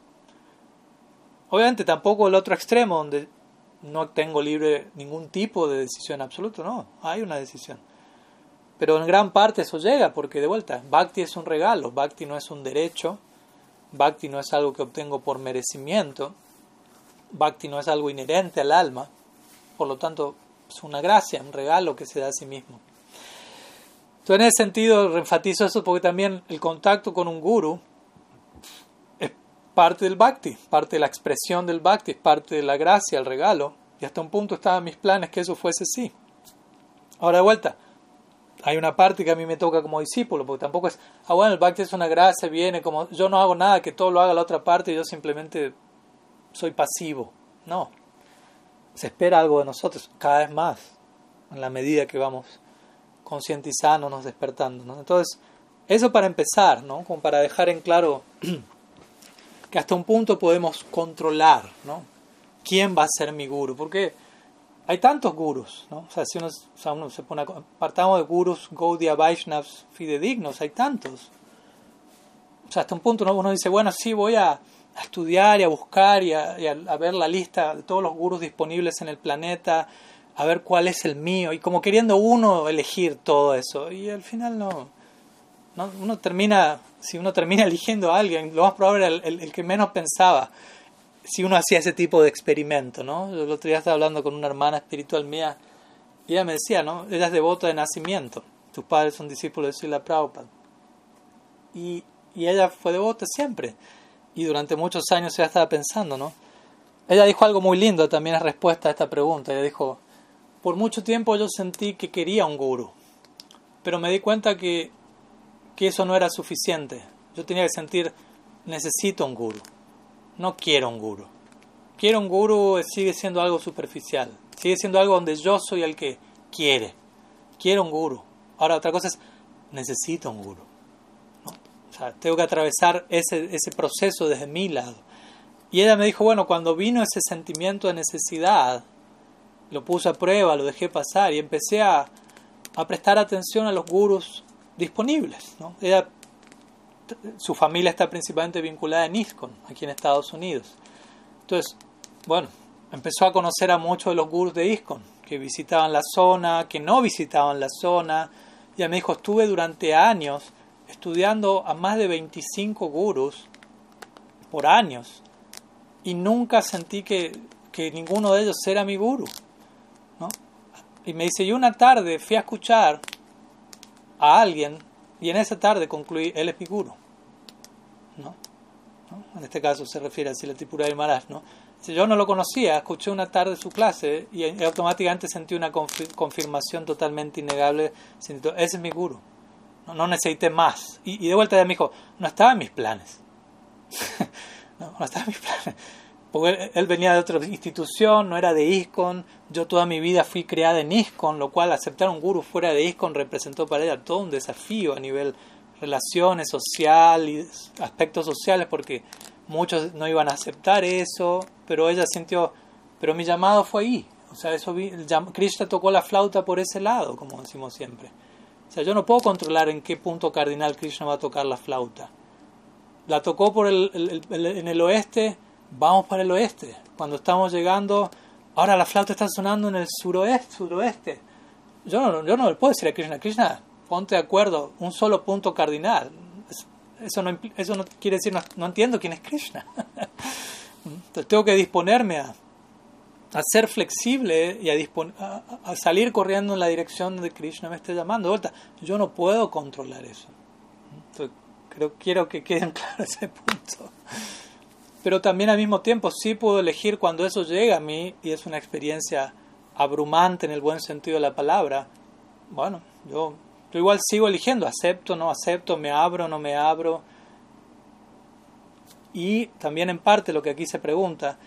Obviamente tampoco el otro extremo, donde no tengo libre ningún tipo de decisión absoluto, no, hay una decisión. Pero en gran parte eso llega, porque de vuelta, Bhakti es un regalo, Bhakti no es un derecho, Bhakti no es algo que obtengo por merecimiento, Bhakti no es algo inherente al alma, por lo tanto es una gracia, un regalo que se da a sí mismo. Entonces en ese sentido enfatizo eso porque también el contacto con un guru es parte del bhakti, parte de la expresión del bhakti, es parte de la gracia, el regalo, y hasta un punto estaban mis planes que eso fuese así. Ahora de vuelta, hay una parte que a mí me toca como discípulo, porque tampoco es, ah bueno, el bhakti es una gracia, viene como, yo no hago nada, que todo lo haga la otra parte yo simplemente soy pasivo. No, se espera algo de nosotros cada vez más, en la medida que vamos concientizándonos, despertando. Entonces, eso para empezar, ¿no? como para dejar en claro que hasta un punto podemos controlar ¿no? quién va a ser mi guru, porque hay tantos gurus, ¿no? o sea, si uno, se pone, partamos de gurus, Gaudiya, Vaishnavas, fidedignos, hay tantos. O sea, hasta un punto uno dice, bueno, sí, voy a, estudiar y a buscar y, a, a, ver la lista de todos los gurus disponibles en el planeta, a ver cuál es el mío, y como queriendo uno elegir todo eso, y al final no, no uno termina, si uno termina eligiendo a alguien, lo más probable era el, el, que menos pensaba, si uno hacía ese tipo de experimento, ¿no? Yo el otro día estaba hablando con una hermana espiritual mía, y ella me decía, ¿no? Ella es devota de nacimiento, tus padres son discípulos de Sila Prabhupada, y, y ella fue devota siempre, y durante muchos años ella estaba pensando, ¿no? Ella dijo algo muy lindo también en respuesta a esta pregunta. Ella dijo, por mucho tiempo yo sentí que quería un guru, pero me di cuenta que, que eso no era suficiente. Yo tenía que sentir, necesito un guru, no quiero un guru. Quiero un guru sigue siendo algo superficial, sigue siendo algo donde yo soy el que quiere. Quiero un guru. Ahora otra cosa es, necesito un guru tengo que atravesar ese, ese proceso desde mi lado. Y ella me dijo, bueno, cuando vino ese sentimiento de necesidad, lo puse a prueba, lo dejé pasar y empecé a, a prestar atención a los gurus disponibles. ¿no? Ella, su familia está principalmente vinculada en ISKCON, aquí en Estados Unidos. Entonces, bueno, empezó a conocer a muchos de los gurus de ISKCON, que visitaban la zona, que no visitaban la zona. Ella me dijo, estuve durante años estudiando a más de 25 gurus por años y nunca sentí que, que ninguno de ellos era mi guru. ¿no? Y me dice, y una tarde fui a escuchar a alguien y en esa tarde concluí, él es mi guru. ¿no? En este caso se refiere a Silatipura y Maharaj. ¿no? Yo no lo conocía, escuché una tarde su clase y automáticamente sentí una confirmación totalmente innegable. Ese es mi guru no, necesité más. Y, de vuelta ya me dijo, no estaba en mis planes. no, no estaba en mis planes. Porque él, venía de otra institución, no era de ISKCON. Yo toda mi vida fui creada en ISKCON, lo cual aceptar un guru fuera de ISKCON representó para ella todo un desafío a nivel relaciones sociales, aspectos sociales, porque muchos no iban a aceptar eso, pero ella sintió, pero mi llamado fue ahí. O sea, eso Krishna tocó la flauta por ese lado, como decimos siempre. Yo no puedo controlar en qué punto cardinal Krishna va a tocar la flauta. La tocó por el, en el oeste, vamos para el oeste. Cuando estamos llegando, ahora la flauta está sonando en el suroeste. suroeste. Yo, no, yo no le puedo decir a Krishna, Krishna, ponte de acuerdo, un solo punto cardinal. Eso no, eso no quiere decir, no, no entiendo quién es Krishna. Entonces tengo que disponerme a, a ser flexible y a, salir corriendo en la dirección de Krishna me esté llamando. Vuelta. Yo no puedo controlar eso. Entonces, creo, quiero que queden claro ese punto. Pero también al mismo tiempo sí puedo elegir cuando eso llega a mí y es una experiencia abrumante en el buen sentido de la palabra. Bueno, yo, yo igual sigo eligiendo, acepto, no acepto, me abro, no me abro. Y también en parte lo que aquí se pregunta,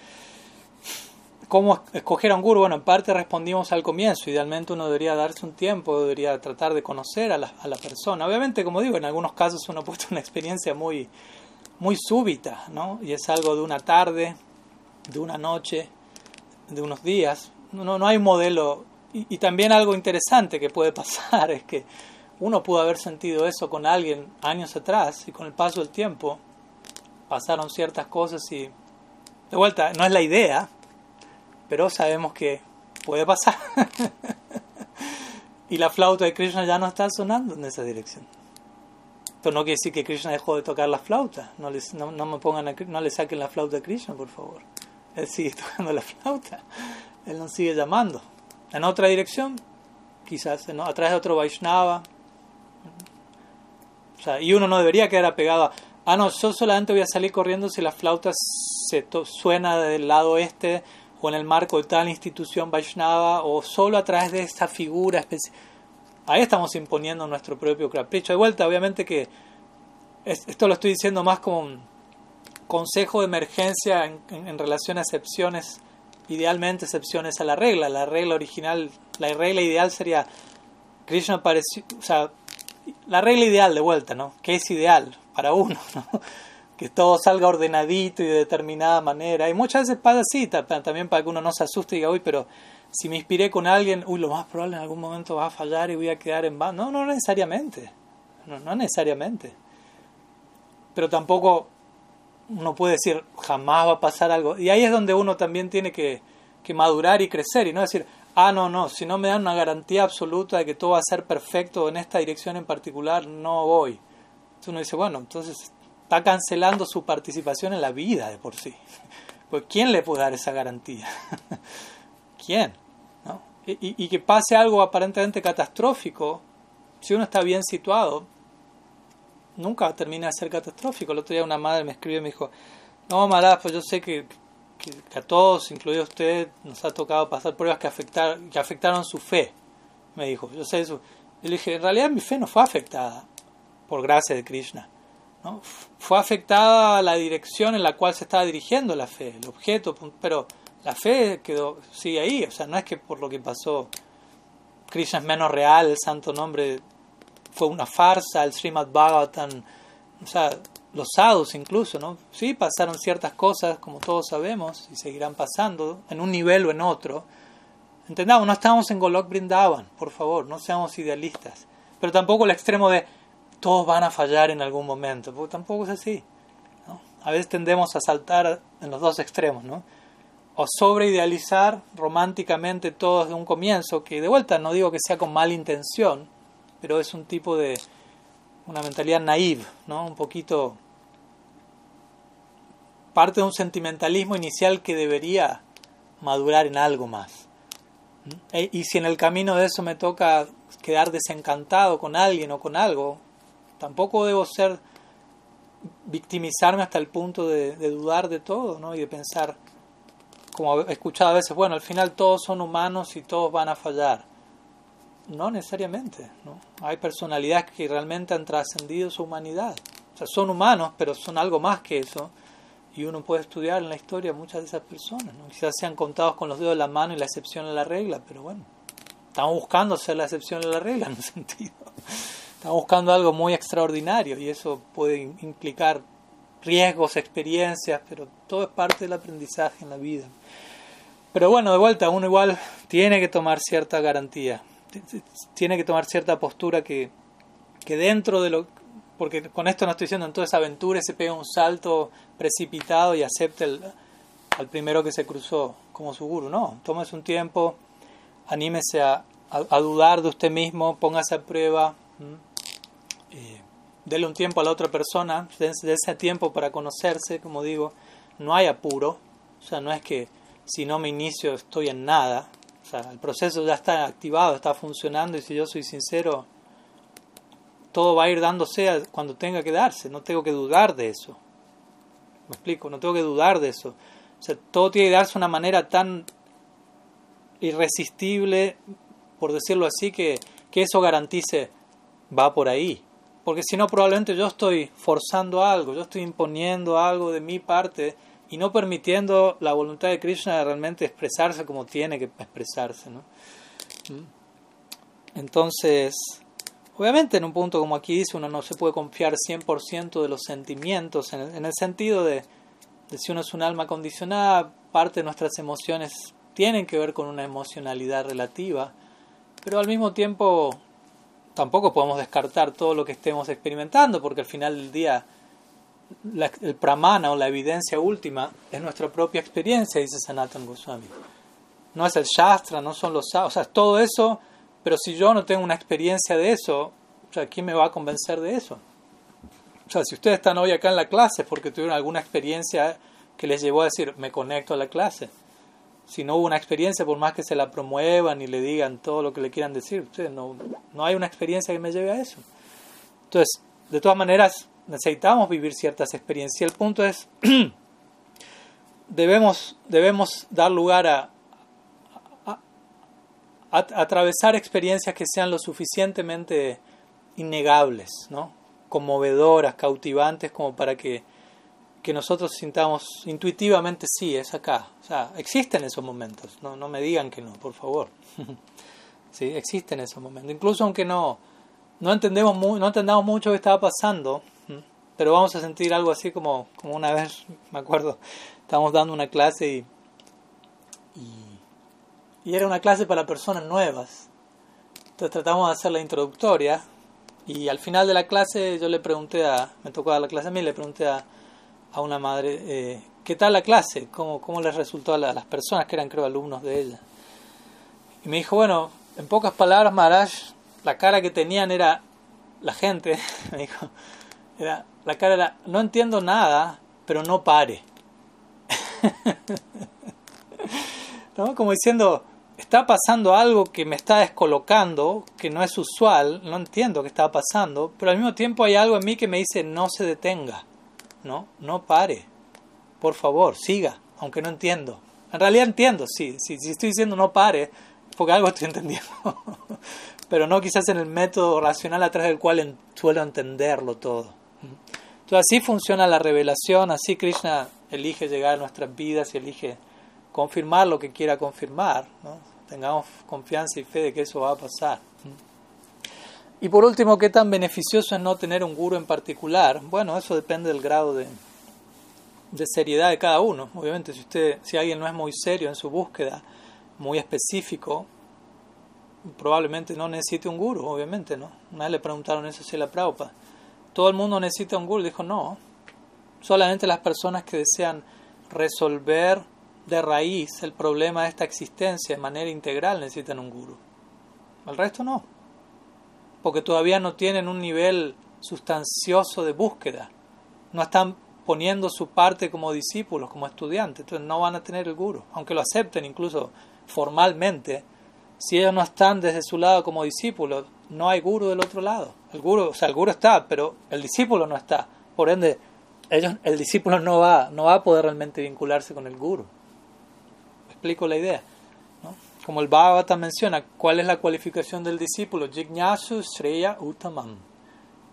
¿Cómo escoger a un guru? Bueno, en parte respondimos al comienzo. Idealmente uno debería darse un tiempo, debería tratar de conocer a la, a la persona. Obviamente, como digo, en algunos casos uno puesto una experiencia muy, muy súbita, ¿no? Y es algo de una tarde, de una noche, de unos días. No, no hay un modelo. Y, y también algo interesante que puede pasar es que uno pudo haber sentido eso con alguien años atrás y con el paso del tiempo pasaron ciertas cosas y de vuelta, no es la idea, pero sabemos que puede pasar. y la flauta de Krishna ya no está sonando en esa dirección. Pero no quiere decir que Krishna dejó de tocar la flauta. No, les, no, me pongan no le saquen la flauta a Krishna, por favor. Él sigue tocando la flauta. Él nos sigue llamando. En otra dirección, quizás, a través de otro Vaishnava. O sea, y uno no debería quedar apegado a, ah, no, yo solamente voy a salir corriendo si la flauta se suena del lado este o en el marco de tal institución Vaishnava o solo a través de esta figura especial ahí estamos imponiendo nuestro propio capricho. De vuelta, obviamente que esto lo estoy diciendo más como consejo de emergencia en, relación a excepciones, idealmente excepciones a la regla. La regla original, la regla ideal sería, Krishna pareció, o sea, la regla ideal de vuelta, ¿no? ¿Qué es ideal para uno, ¿no? Que todo salga ordenadito y de determinada manera. Y muchas veces pasa así, también para que uno no se asuste y diga, uy, pero si me inspiré con alguien, uy, lo más probable en algún momento va a fallar y voy a quedar en vano. No, no necesariamente. No, no necesariamente. Pero tampoco uno puede decir, jamás va a pasar algo. Y ahí es donde uno también tiene que, que madurar y crecer y no decir, ah, no, no, si no me dan una garantía absoluta de que todo va a ser perfecto en esta dirección en particular, no voy. Entonces uno dice, bueno, entonces está cancelando su participación en la vida de por sí. Pues ¿quién le puede dar esa garantía? ¿Quién? y, que pase algo aparentemente catastrófico, si uno está bien situado, nunca termina de ser catastrófico. El otro día una madre me escribió y me dijo, no, Mará, pues yo sé que, a todos, incluido usted, nos ha tocado pasar pruebas que, afectar, que afectaron su fe. Me dijo, yo sé eso. Y le dije, en realidad mi fe no fue afectada por gracia de Krishna. ¿No? Fue afectada la dirección en la cual se estaba dirigiendo la fe, el objeto, pero la fe quedó, sigue ahí, o sea, no es que por lo que pasó Krishna es menos real, el santo nombre fue una farsa, el Srimad Bhagavatam, o sea, los sadhus incluso, ¿no? Sí, pasaron ciertas cosas, como todos sabemos, y seguirán pasando, en un nivel o en otro. Entendamos, no estamos en Golok Brindavan, por favor, no seamos idealistas. Pero tampoco el extremo de todos van a fallar en algún momento, porque tampoco es así. A veces tendemos a saltar en los dos extremos, ¿no? o sobreidealizar románticamente todo desde un comienzo, que de vuelta no digo que sea con mala intención, pero es un tipo de una mentalidad naive, ¿no? Un poquito parte de un sentimentalismo inicial que debería madurar en algo más. E, y si en el camino de eso me toca quedar desencantado con alguien o con algo, tampoco debo ser victimizarme hasta el punto de, dudar de todo, ¿no? Y de pensar como he escuchado a veces, bueno, al final todos son humanos y todos van a fallar. No necesariamente, ¿no? Hay personalidades que realmente han trascendido su humanidad. O sea, son humanos, pero son algo más que eso. Y uno puede estudiar en la historia muchas de esas personas, ¿no? Quizás sean contados con los dedos de la mano y la excepción a la regla, pero bueno, estamos buscando ser la excepción a la regla en un sentido. Estamos buscando algo muy extraordinario y eso puede implicar riesgos, experiencias, pero todo es parte del aprendizaje en la vida. Pero bueno, de vuelta, uno igual tiene que tomar cierta garantía, tiene que tomar cierta postura que, que dentro de lo... Porque con esto no estoy diciendo en toda esa aventura se pega un salto precipitado y acepte el, al primero que se cruzó como su guru. No, tómese un tiempo, anímese a, a, dudar de usted mismo, póngase a prueba dele un tiempo a la otra persona, de ese tiempo para conocerse, como digo, no hay apuro, o sea, no es que si no me inicio estoy en nada, o sea, el proceso ya está activado, está funcionando y si yo soy sincero, todo va a ir dándose cuando tenga que darse, no tengo que dudar de eso. ¿Me explico? No tengo que dudar de eso. O sea, todo tiene que darse de una manera tan irresistible, por decirlo así, que, que eso garantice, va por ahí. Porque si no, probablemente yo estoy forzando algo, yo estoy imponiendo algo de mi parte y no permitiendo la voluntad de Krishna realmente expresarse como tiene que expresarse. ¿no? Mm. Entonces, obviamente en un punto como aquí dice, uno no se puede confiar 100% de los sentimientos, en el, sentido de, de si uno es un alma condicionada, parte de nuestras emociones tienen que ver con una emocionalidad relativa, pero al mismo tiempo tampoco podemos descartar todo lo que estemos experimentando, porque al final del día el pramana o la evidencia última es nuestra propia experiencia, dice Sanatan Goswami. no es el Shastra, no son los... O sea, todo eso, pero si yo no tengo una experiencia de eso, ¿quién me va a convencer de eso? O sea, si ustedes están hoy acá en la clase porque tuvieron alguna experiencia que les llevó a decir, me conecto a la clase. Si no hubo una experiencia, por más que se la promuevan y le digan todo lo que le quieran decir, no, no hay una experiencia que me lleve a eso. Entonces, de todas maneras, necesitamos vivir ciertas experiencias. El punto es, debemos, debemos dar lugar a, atravesar experiencias que sean lo suficientemente innegables, ¿no? conmovedoras, cautivantes, como para que, que nosotros sintamos intuitivamente, sí, es acá. O sea, existen esos momentos, no, no me digan que no, por favor. sí, existen esos momentos. Incluso aunque no, no, entendemos no entendamos mucho qué estaba pasando, pero vamos a sentir algo así como, como una vez, me acuerdo, estábamos dando una clase y, y, era una clase para personas nuevas. Entonces tratamos de hacer la introductoria y al final de la clase yo le pregunté a, me tocó dar la clase a mí, le pregunté a, a una madre, eh, ¿qué tal la clase? ¿Cómo, cómo les resultó a, las personas que eran creo alumnos de ella? Y me dijo, bueno, en pocas palabras, Maharaj, la cara que tenían era la gente, me dijo, era, la cara era, no entiendo nada, pero no pare. ¿No? Como diciendo, está pasando algo que me está descolocando, que no es usual, no entiendo qué está pasando, pero al mismo tiempo hay algo en mí que me dice no se detenga, no, no pare, por favor, siga, aunque no entiendo. En realidad entiendo, sí, sí si estoy diciendo no pare, porque algo estoy entendiendo, pero no quizás en el método racional a través del cual suelo entenderlo todo. Entonces así funciona la revelación, así Krishna elige llegar a nuestras vidas y elige confirmar lo que quiera confirmar. Tengamos confianza y fe de que eso va a pasar. Y por último, ¿qué tan beneficioso es no tener un guru en particular? Bueno, eso depende del grado de, de seriedad de cada uno. Obviamente, si, usted, si alguien no es muy serio en su búsqueda, muy específico, probablemente no necesite un guru, obviamente, ¿no? Una vez le preguntaron eso a la Prabhupada todo el mundo necesita un guru. Dijo, no, solamente las personas que desean resolver de raíz el problema de esta existencia de manera integral necesitan un guru. El resto no, porque todavía no tienen un nivel sustancioso de búsqueda, no están poniendo su parte como discípulos, como estudiantes, entonces no van a tener el guru, aunque lo acepten incluso formalmente, si ellos no están desde su lado como discípulos, no hay guru del otro lado. El guru, o sea, el guru está, pero el discípulo no está. Por ende, ellos, el discípulo no va, no va a poder realmente vincularse con el guru. Explico la idea. Como el Bhagavata menciona, ¿cuál es la cualificación del discípulo? Jignasu Sreya Uttamam.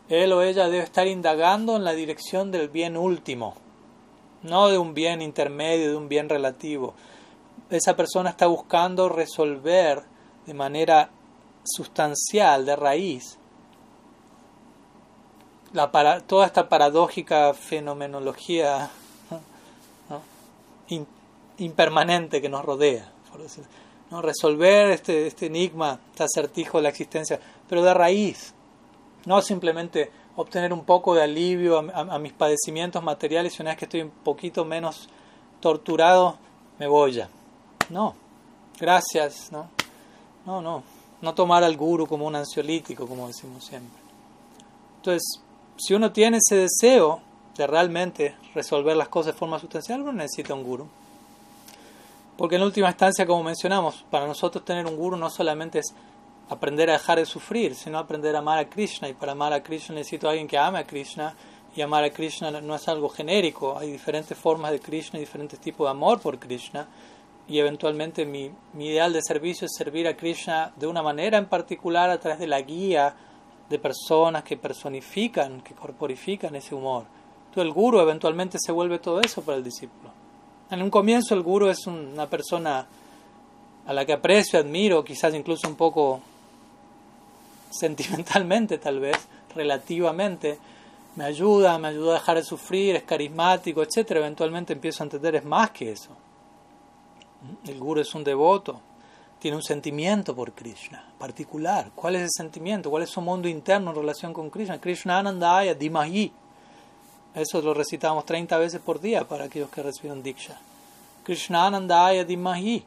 Él o ella debe estar indagando en la dirección del bien último, no de un bien intermedio, de un bien relativo. Esa persona está buscando resolver de manera sustancial, de raíz, toda esta paradójica fenomenología impermanente que nos rodea. ¿No? Resolver este, este enigma, este acertijo de la existencia, pero de raíz, no simplemente obtener un poco de alivio a, mis padecimientos materiales y una vez que estoy un poquito menos torturado, me voy ya. No, gracias, no, no, no no tomar al guru como un ansiolítico, como decimos siempre. Entonces, si uno tiene ese deseo de realmente resolver las cosas de forma sustancial, uno necesita un guru. Porque en última instancia, como mencionamos, para nosotros tener un guru no solamente es aprender a dejar de sufrir, sino aprender a amar a Krishna. Y para amar a Krishna necesito a alguien que ame a Krishna. Y amar a Krishna no es algo genérico, hay diferentes formas de Krishna y diferentes tipos de amor por Krishna y eventualmente mi, mi, ideal de servicio es servir a Krishna de una manera en particular a través de la guía de personas que personifican, que corporifican ese humor. Entonces el guru eventualmente se vuelve todo eso para el discípulo. En un comienzo el guru es una persona a la que aprecio, admiro, quizás incluso un poco sentimentalmente tal vez, relativamente, me ayuda, me ayuda a dejar de sufrir, es carismático, etc. Eventualmente empiezo a entender es más que eso el guru es un devoto, tiene un sentimiento por Krishna particular. ¿Cuál es ese sentimiento? ¿Cuál es su mundo interno en relación con Krishna? Krishna Anandaya Dimahi. Eso lo recitamos 30 veces por día para aquellos que reciben Diksha. Krishna Anandaya Dimahi.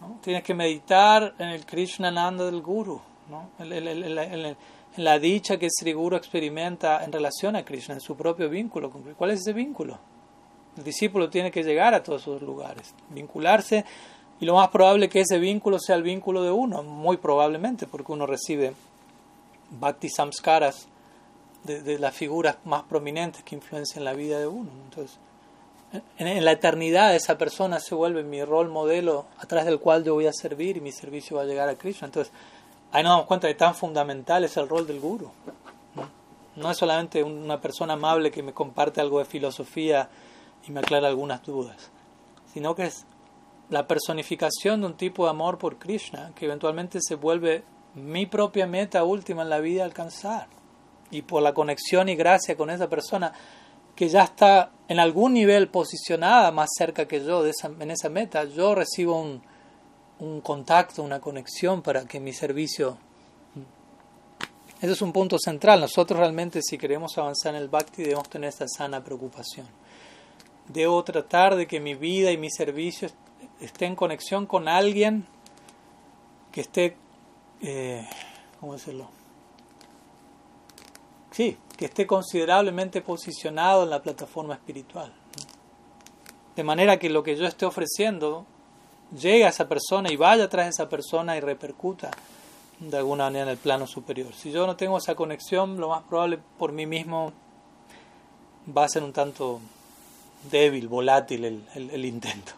¿no? Tienes que meditar en el Krishna Nanda del Guru, ¿no? en, la dicha que Sri Guru experimenta en relación a Krishna, en su propio vínculo. ¿Cuál es ese vínculo? El discípulo tiene que llegar a todos esos lugares, vincularse, y lo más probable que ese vínculo sea el vínculo de uno, muy probablemente, porque uno recibe bhakti samskaras de, las figuras más prominentes que influencian la vida de uno. Entonces, en, la eternidad esa persona se vuelve mi rol modelo a través del cual yo voy a servir y mi servicio va a llegar a Krishna. Entonces, ahí nos damos cuenta de tan fundamental es el rol del guru. ¿no? es solamente una persona amable que me comparte algo de filosofía y me aclara algunas dudas, sino que es la personificación de un tipo de amor por Krishna que eventualmente se vuelve mi propia meta última en la vida alcanzar. Y por la conexión y gracia con esa persona, que ya está en algún nivel posicionada más cerca que yo de esa, en esa meta, yo recibo un, un contacto, una conexión para que mi servicio... Ese es un punto central. Nosotros realmente si queremos avanzar en el bhakti debemos tener esta sana preocupación. Debo tratar de que mi vida y mi servicio esté en conexión con alguien que esté, eh, ¿cómo decirlo? Sí, que esté considerablemente posicionado en la plataforma espiritual. De manera que lo que yo esté ofreciendo llegue a esa persona y vaya tras esa persona y repercuta de alguna manera en el plano superior. Si yo no tengo esa conexión, lo más probable por mí mismo va a ser un tanto débil, volátil el, intento.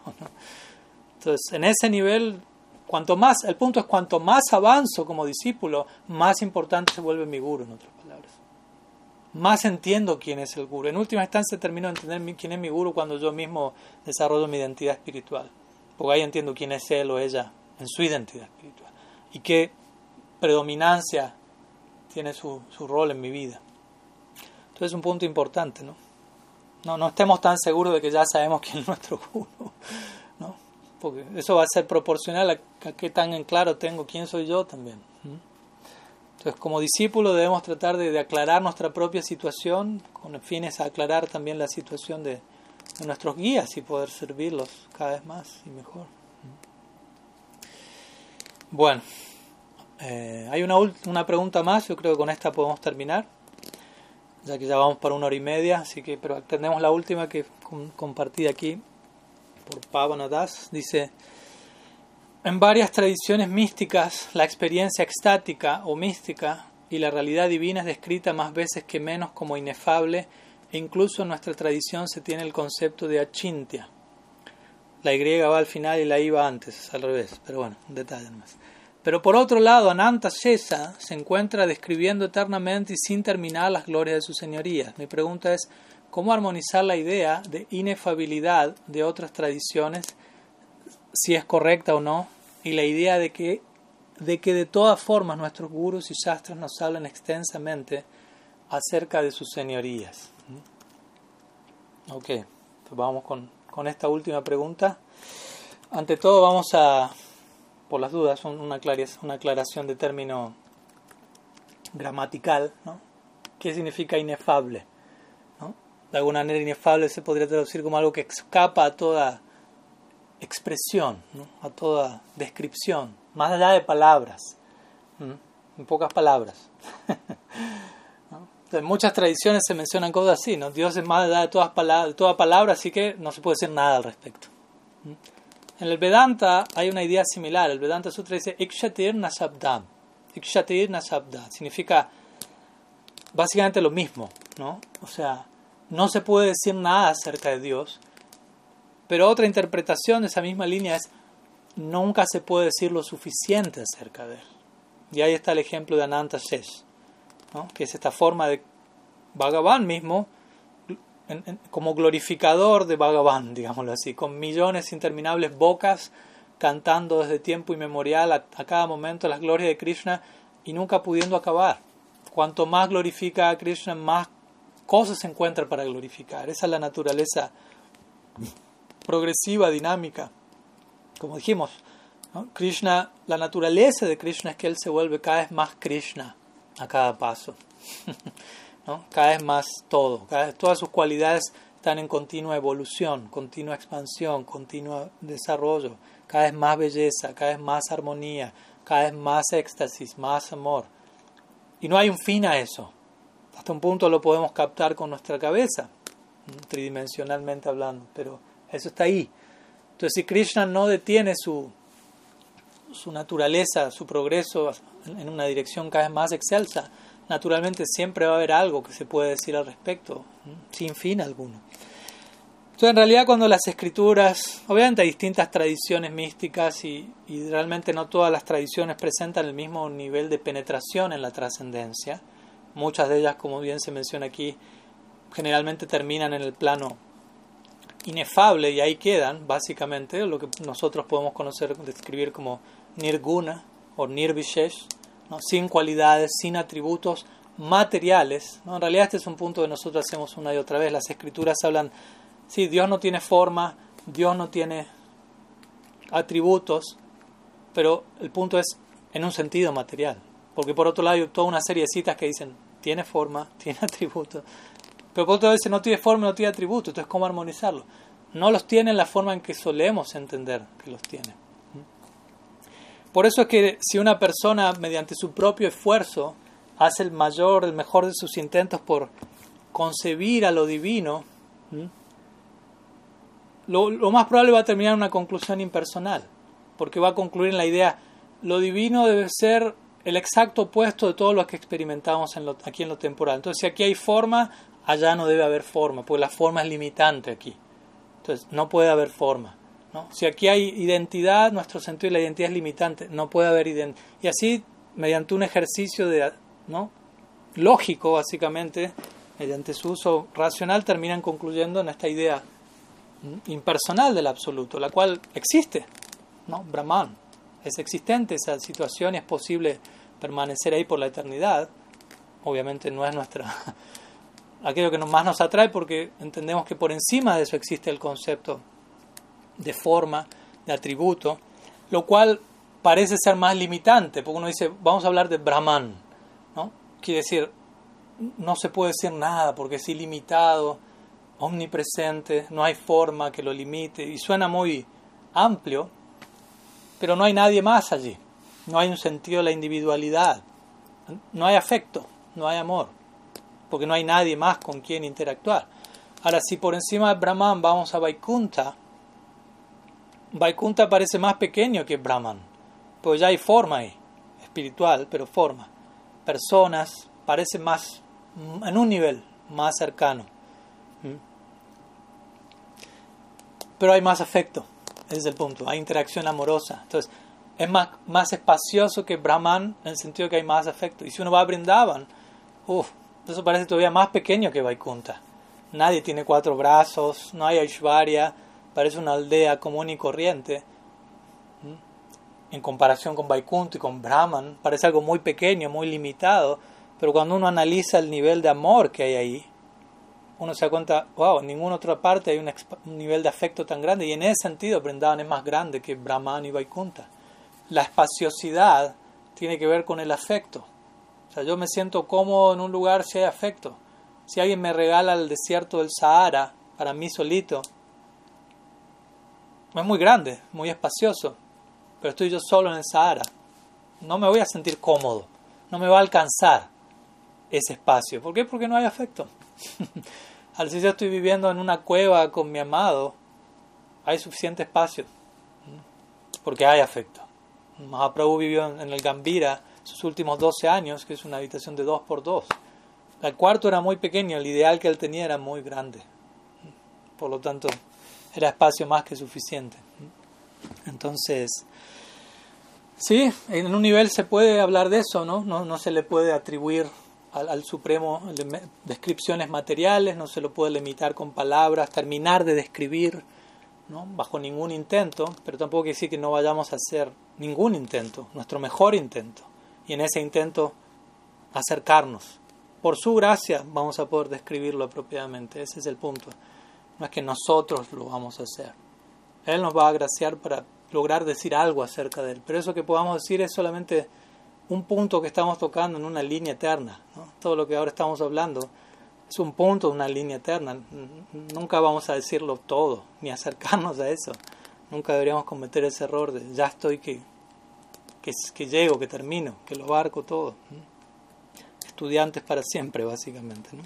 Entonces, en ese nivel, cuanto más, el punto es cuanto más avanzo como discípulo, más importante se vuelve mi guru, en palabras más entiendo quién es el guru. En última instancia termino de entender quién es mi guru cuando yo mismo desarrollo mi identidad espiritual. Porque ahí entiendo quién es él o ella en su identidad espiritual. Y qué predominancia tiene su, su rol en mi vida. Entonces es un punto importante, ¿no? No, no estemos tan seguros de que ya sabemos quién es nuestro guru, ¿no? Porque eso va a ser proporcional a, a qué tan en claro tengo quién soy yo también. Entonces, como discípulo debemos tratar de, aclarar nuestra propia situación con fines a aclarar también la situación de, nuestros guías y poder servirlos cada vez más y mejor. Bueno, eh, hay una, una pregunta más, yo creo que con esta podemos terminar, ya que ya vamos para una hora y media, así que pero tenemos la última que compartí aquí por Pavanadas. Dice, en varias tradiciones místicas, la experiencia extática o mística y la realidad divina es descrita más veces que menos como inefable e incluso en nuestra tradición se tiene el concepto de achintia. La Y va al final y la I va antes, es al revés, pero bueno, un detalle más. Pero por otro lado, Ananta Shesa se encuentra describiendo eternamente y sin terminar las glorias de su señoría. Mi pregunta es, ¿cómo armonizar la idea de inefabilidad de otras tradiciones si es correcta o no, y la idea de que de, que de todas formas nuestros gurus y shastras nos hablan extensamente acerca de sus señorías. Ok, pues vamos con, con esta última pregunta. Ante todo vamos a, por las dudas, una, una aclaración de término gramatical. ¿no? ¿Qué significa inefable? ¿no? De alguna manera inefable se podría traducir como algo que escapa a toda expresión, a toda descripción, más allá de palabras, en pocas palabras. En muchas tradiciones se mencionan cosas así, ¿no? Dios es más allá de todas palabras, toda palabra, así que no se puede decir nada al respecto. En el Vedanta hay una idea similar. El Vedanta Sutra dice Ikshatir Nasabdam. Ikshatir Nasabda. Significa básicamente lo mismo, ¿no? O sea, no se puede decir nada acerca de Dios pero otra interpretación de esa misma línea es, nunca se puede decir lo suficiente acerca de él. Y ahí está el ejemplo de Ananta Shesh, que es esta forma de Bhagavan mismo, como glorificador de Bhagavan, digámoslo así, con millones interminables bocas cantando desde tiempo inmemorial a, a cada momento las glorias de Krishna y nunca pudiendo acabar. Cuanto más glorifica a Krishna, más cosas se encuentra para glorificar. Esa es la naturaleza progresiva, dinámica. Como dijimos, Krishna, la naturaleza de Krishna es que él se vuelve cada vez más Krishna a cada paso. ¿no? Cada vez más todo, cada vez, todas sus cualidades están en continua evolución, continua expansión, continuo desarrollo. cada vez más belleza, cada vez más armonía, cada vez más éxtasis, más amor. Y no hay un fin a eso. Hasta un punto lo podemos captar con nuestra cabeza, tridimensionalmente hablando, pero eso está ahí. Entonces, si Krishna no detiene su, su naturaleza, su progreso en una dirección cada vez más excelsa, naturalmente siempre va a haber algo que se puede decir al respecto, sin fin alguno. Entonces, en realidad, cuando las escrituras, obviamente hay distintas tradiciones místicas y, y realmente no todas las tradiciones presentan el mismo nivel de penetración en la trascendencia. Muchas de ellas, como bien se menciona aquí, generalmente terminan en el plano inefable y ahí quedan, básicamente, lo que nosotros podemos conocer, describir como nirguna o nirvishesh, ¿no? sin cualidades, sin atributos materiales. ¿no? En realidad este es un punto que nosotros hacemos una y otra vez. Las escrituras hablan, sí, Dios no tiene forma, Dios no tiene atributos, pero el punto es en un sentido material. Porque por otro lado hay toda una serie de citas que dicen, tiene forma, tiene atributos, pero por otro lado dice, no tiene forma, no tiene atributos, entonces ¿cómo armonizarlo? No los tiene en la forma en que solemos entender que los tiene. Por eso es que si una persona mediante su propio esfuerzo hace el mayor, el mejor de sus intentos por concebir a lo divino, lo, lo, más probable va a terminar en una conclusión impersonal, porque va a concluir en la idea, lo divino debe ser el exacto opuesto de todo lo que experimentamos aquí en lo temporal. Entonces, si aquí hay forma, allá no debe haber forma, porque la forma es limitante aquí. Entonces, no puede haber forma. ¿no? Si aquí hay identidad, nuestro sentido de la identidad es limitante, no puede haber identidad. Y así, mediante un ejercicio de, ¿no? lógico, básicamente, mediante su uso racional, terminan concluyendo en esta idea impersonal del absoluto, la cual existe, ¿no? Brahman, es existente esa situación y es posible permanecer ahí por la eternidad. Obviamente no es nuestra aquello que más nos atrae porque entendemos que por encima de eso existe el concepto de forma, de atributo, lo cual parece ser más limitante, porque uno dice, vamos a hablar de Brahman, ¿no? Quiere decir, no se puede decir nada porque es ilimitado, omnipresente, no hay forma que lo limite, y suena muy amplio, pero no hay nadie más allí, no hay un sentido de la individualidad, no hay afecto, no hay amor, porque no hay nadie más con quien interactuar. Ahora, si por encima de Brahman vamos a Vaikunta, Vaikunta parece más pequeño que Brahman, pues ya hay forma ahí, espiritual, pero forma. Personas, parece más, en un nivel más cercano. ¿Mm? Pero hay más afecto, ese es el punto, hay interacción amorosa. Entonces, es más, más espacioso que Brahman en el sentido que hay más afecto. Y si uno va a Brindavan, uff, eso parece todavía más pequeño que Vaikunta. Nadie tiene cuatro brazos, no hay Aishwarya, parece una aldea común y corriente. En comparación con Vaikunta y con Brahman, parece algo muy pequeño, muy limitado, pero cuando uno analiza el nivel de amor que hay ahí, uno se da cuenta, wow, en ninguna otra parte hay un, nivel de afecto tan grande, y en ese sentido Vrindavan es más grande que Brahman y Vaikunta. La espaciosidad tiene que ver con el afecto. O sea, yo me siento cómodo en un lugar si hay afecto. Si alguien me regala el desierto del Sahara para mí solito, es muy grande, muy espacioso, pero estoy yo solo en el Sahara. No me voy a sentir cómodo, no me va a alcanzar ese espacio. ¿Por qué? Porque no hay afecto. Al si yo estoy viviendo en una cueva con mi amado, hay suficiente espacio, porque hay afecto. Mahaprabhu vivió en el Gambira sus últimos 12 años, que es una habitación de 2 por 2 El cuarto era muy pequeño, el ideal que él tenía era muy grande. Por lo tanto, era espacio más que suficiente. Entonces, sí, en un nivel se puede hablar de eso, ¿no? No, no se le puede atribuir al, Supremo descripciones materiales, no se lo puede limitar con palabras, terminar de describir, ¿no? Bajo ningún intento, pero tampoco quiere decir que no vayamos a hacer ningún intento, nuestro mejor intento. Y en ese intento acercarnos. Por su gracia vamos a poder describirlo apropiadamente, ese es el punto. No es que nosotros lo vamos a hacer. Él nos va a agraciar para lograr decir algo acerca de Él. Pero eso que podamos decir es solamente un punto que estamos tocando en una línea eterna. Todo lo que ahora estamos hablando es un punto una línea eterna. Nunca vamos a decirlo todo, ni acercarnos a eso. Nunca deberíamos cometer ese error de ya estoy que, que, que llego, que termino, que lo barco todo. Estudiantes para siempre, básicamente. ¿no?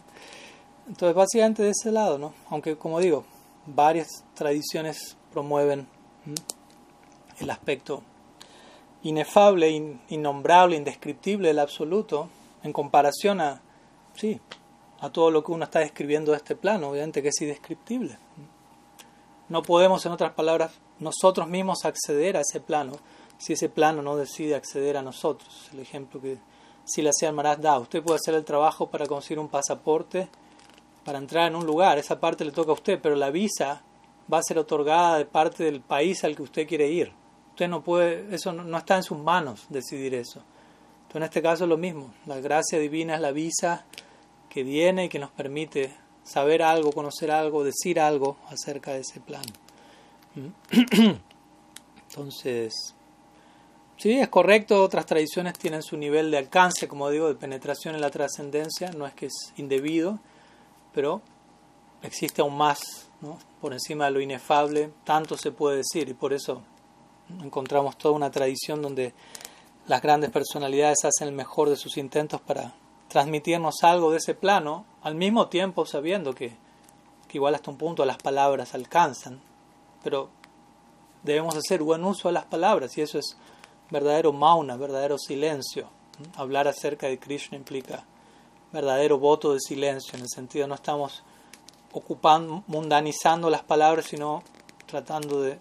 Entonces, básicamente de ese lado, ¿no? aunque como digo, varias tradiciones promueven el aspecto inefable, innombrable, indescriptible del absoluto en comparación a, sí, a todo lo que uno está describiendo de este plano, obviamente que es indescriptible. No podemos, en otras palabras, nosotros mismos acceder a ese plano si ese plano no decide acceder a nosotros. El ejemplo que si hacía Maharaj da, usted puede hacer el trabajo para conseguir un pasaporte para entrar en un lugar, esa parte le toca a usted, pero la visa va a ser otorgada de parte del país al que usted quiere ir. Usted no puede, eso no, está en sus manos decidir eso. Entonces, en este caso es lo mismo. La gracia divina es la visa que viene y que nos permite saber algo, conocer algo, decir algo acerca de ese plan. Entonces, sí, es correcto, otras tradiciones tienen su nivel de alcance, como digo, de penetración en la trascendencia, no es que es indebido, pero existe aún más, ¿no? por encima de lo inefable, tanto se puede decir, y por eso encontramos toda una tradición donde las grandes personalidades hacen el mejor de sus intentos para transmitirnos algo de ese plano, al mismo tiempo sabiendo que, igual hasta un punto las palabras alcanzan, pero debemos hacer buen uso de las palabras y eso es verdadero mauna, verdadero silencio. Hablar acerca de Krishna implica verdadero voto de silencio, en el sentido no estamos ocupando, mundanizando las palabras, sino tratando de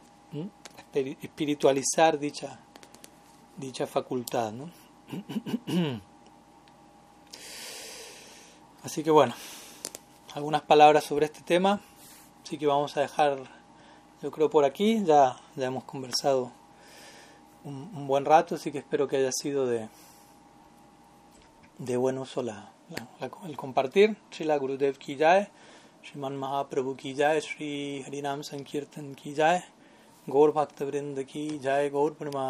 espiritualizar dicha, dicha facultad. ¿no? Así que bueno, algunas palabras sobre este tema. Así que vamos a dejar, yo creo, por aquí. Ya, ya hemos conversado un, un, buen rato, así que espero que haya sido de, de buen uso la, la, la el compartir. Srila Gurudev Ki Jai, Sriman Mahaprabhu Ki Jai, Sri Harinam Sankirtan Ki Jai, Gaur Bhaktavrinda Ki Gaur Prima.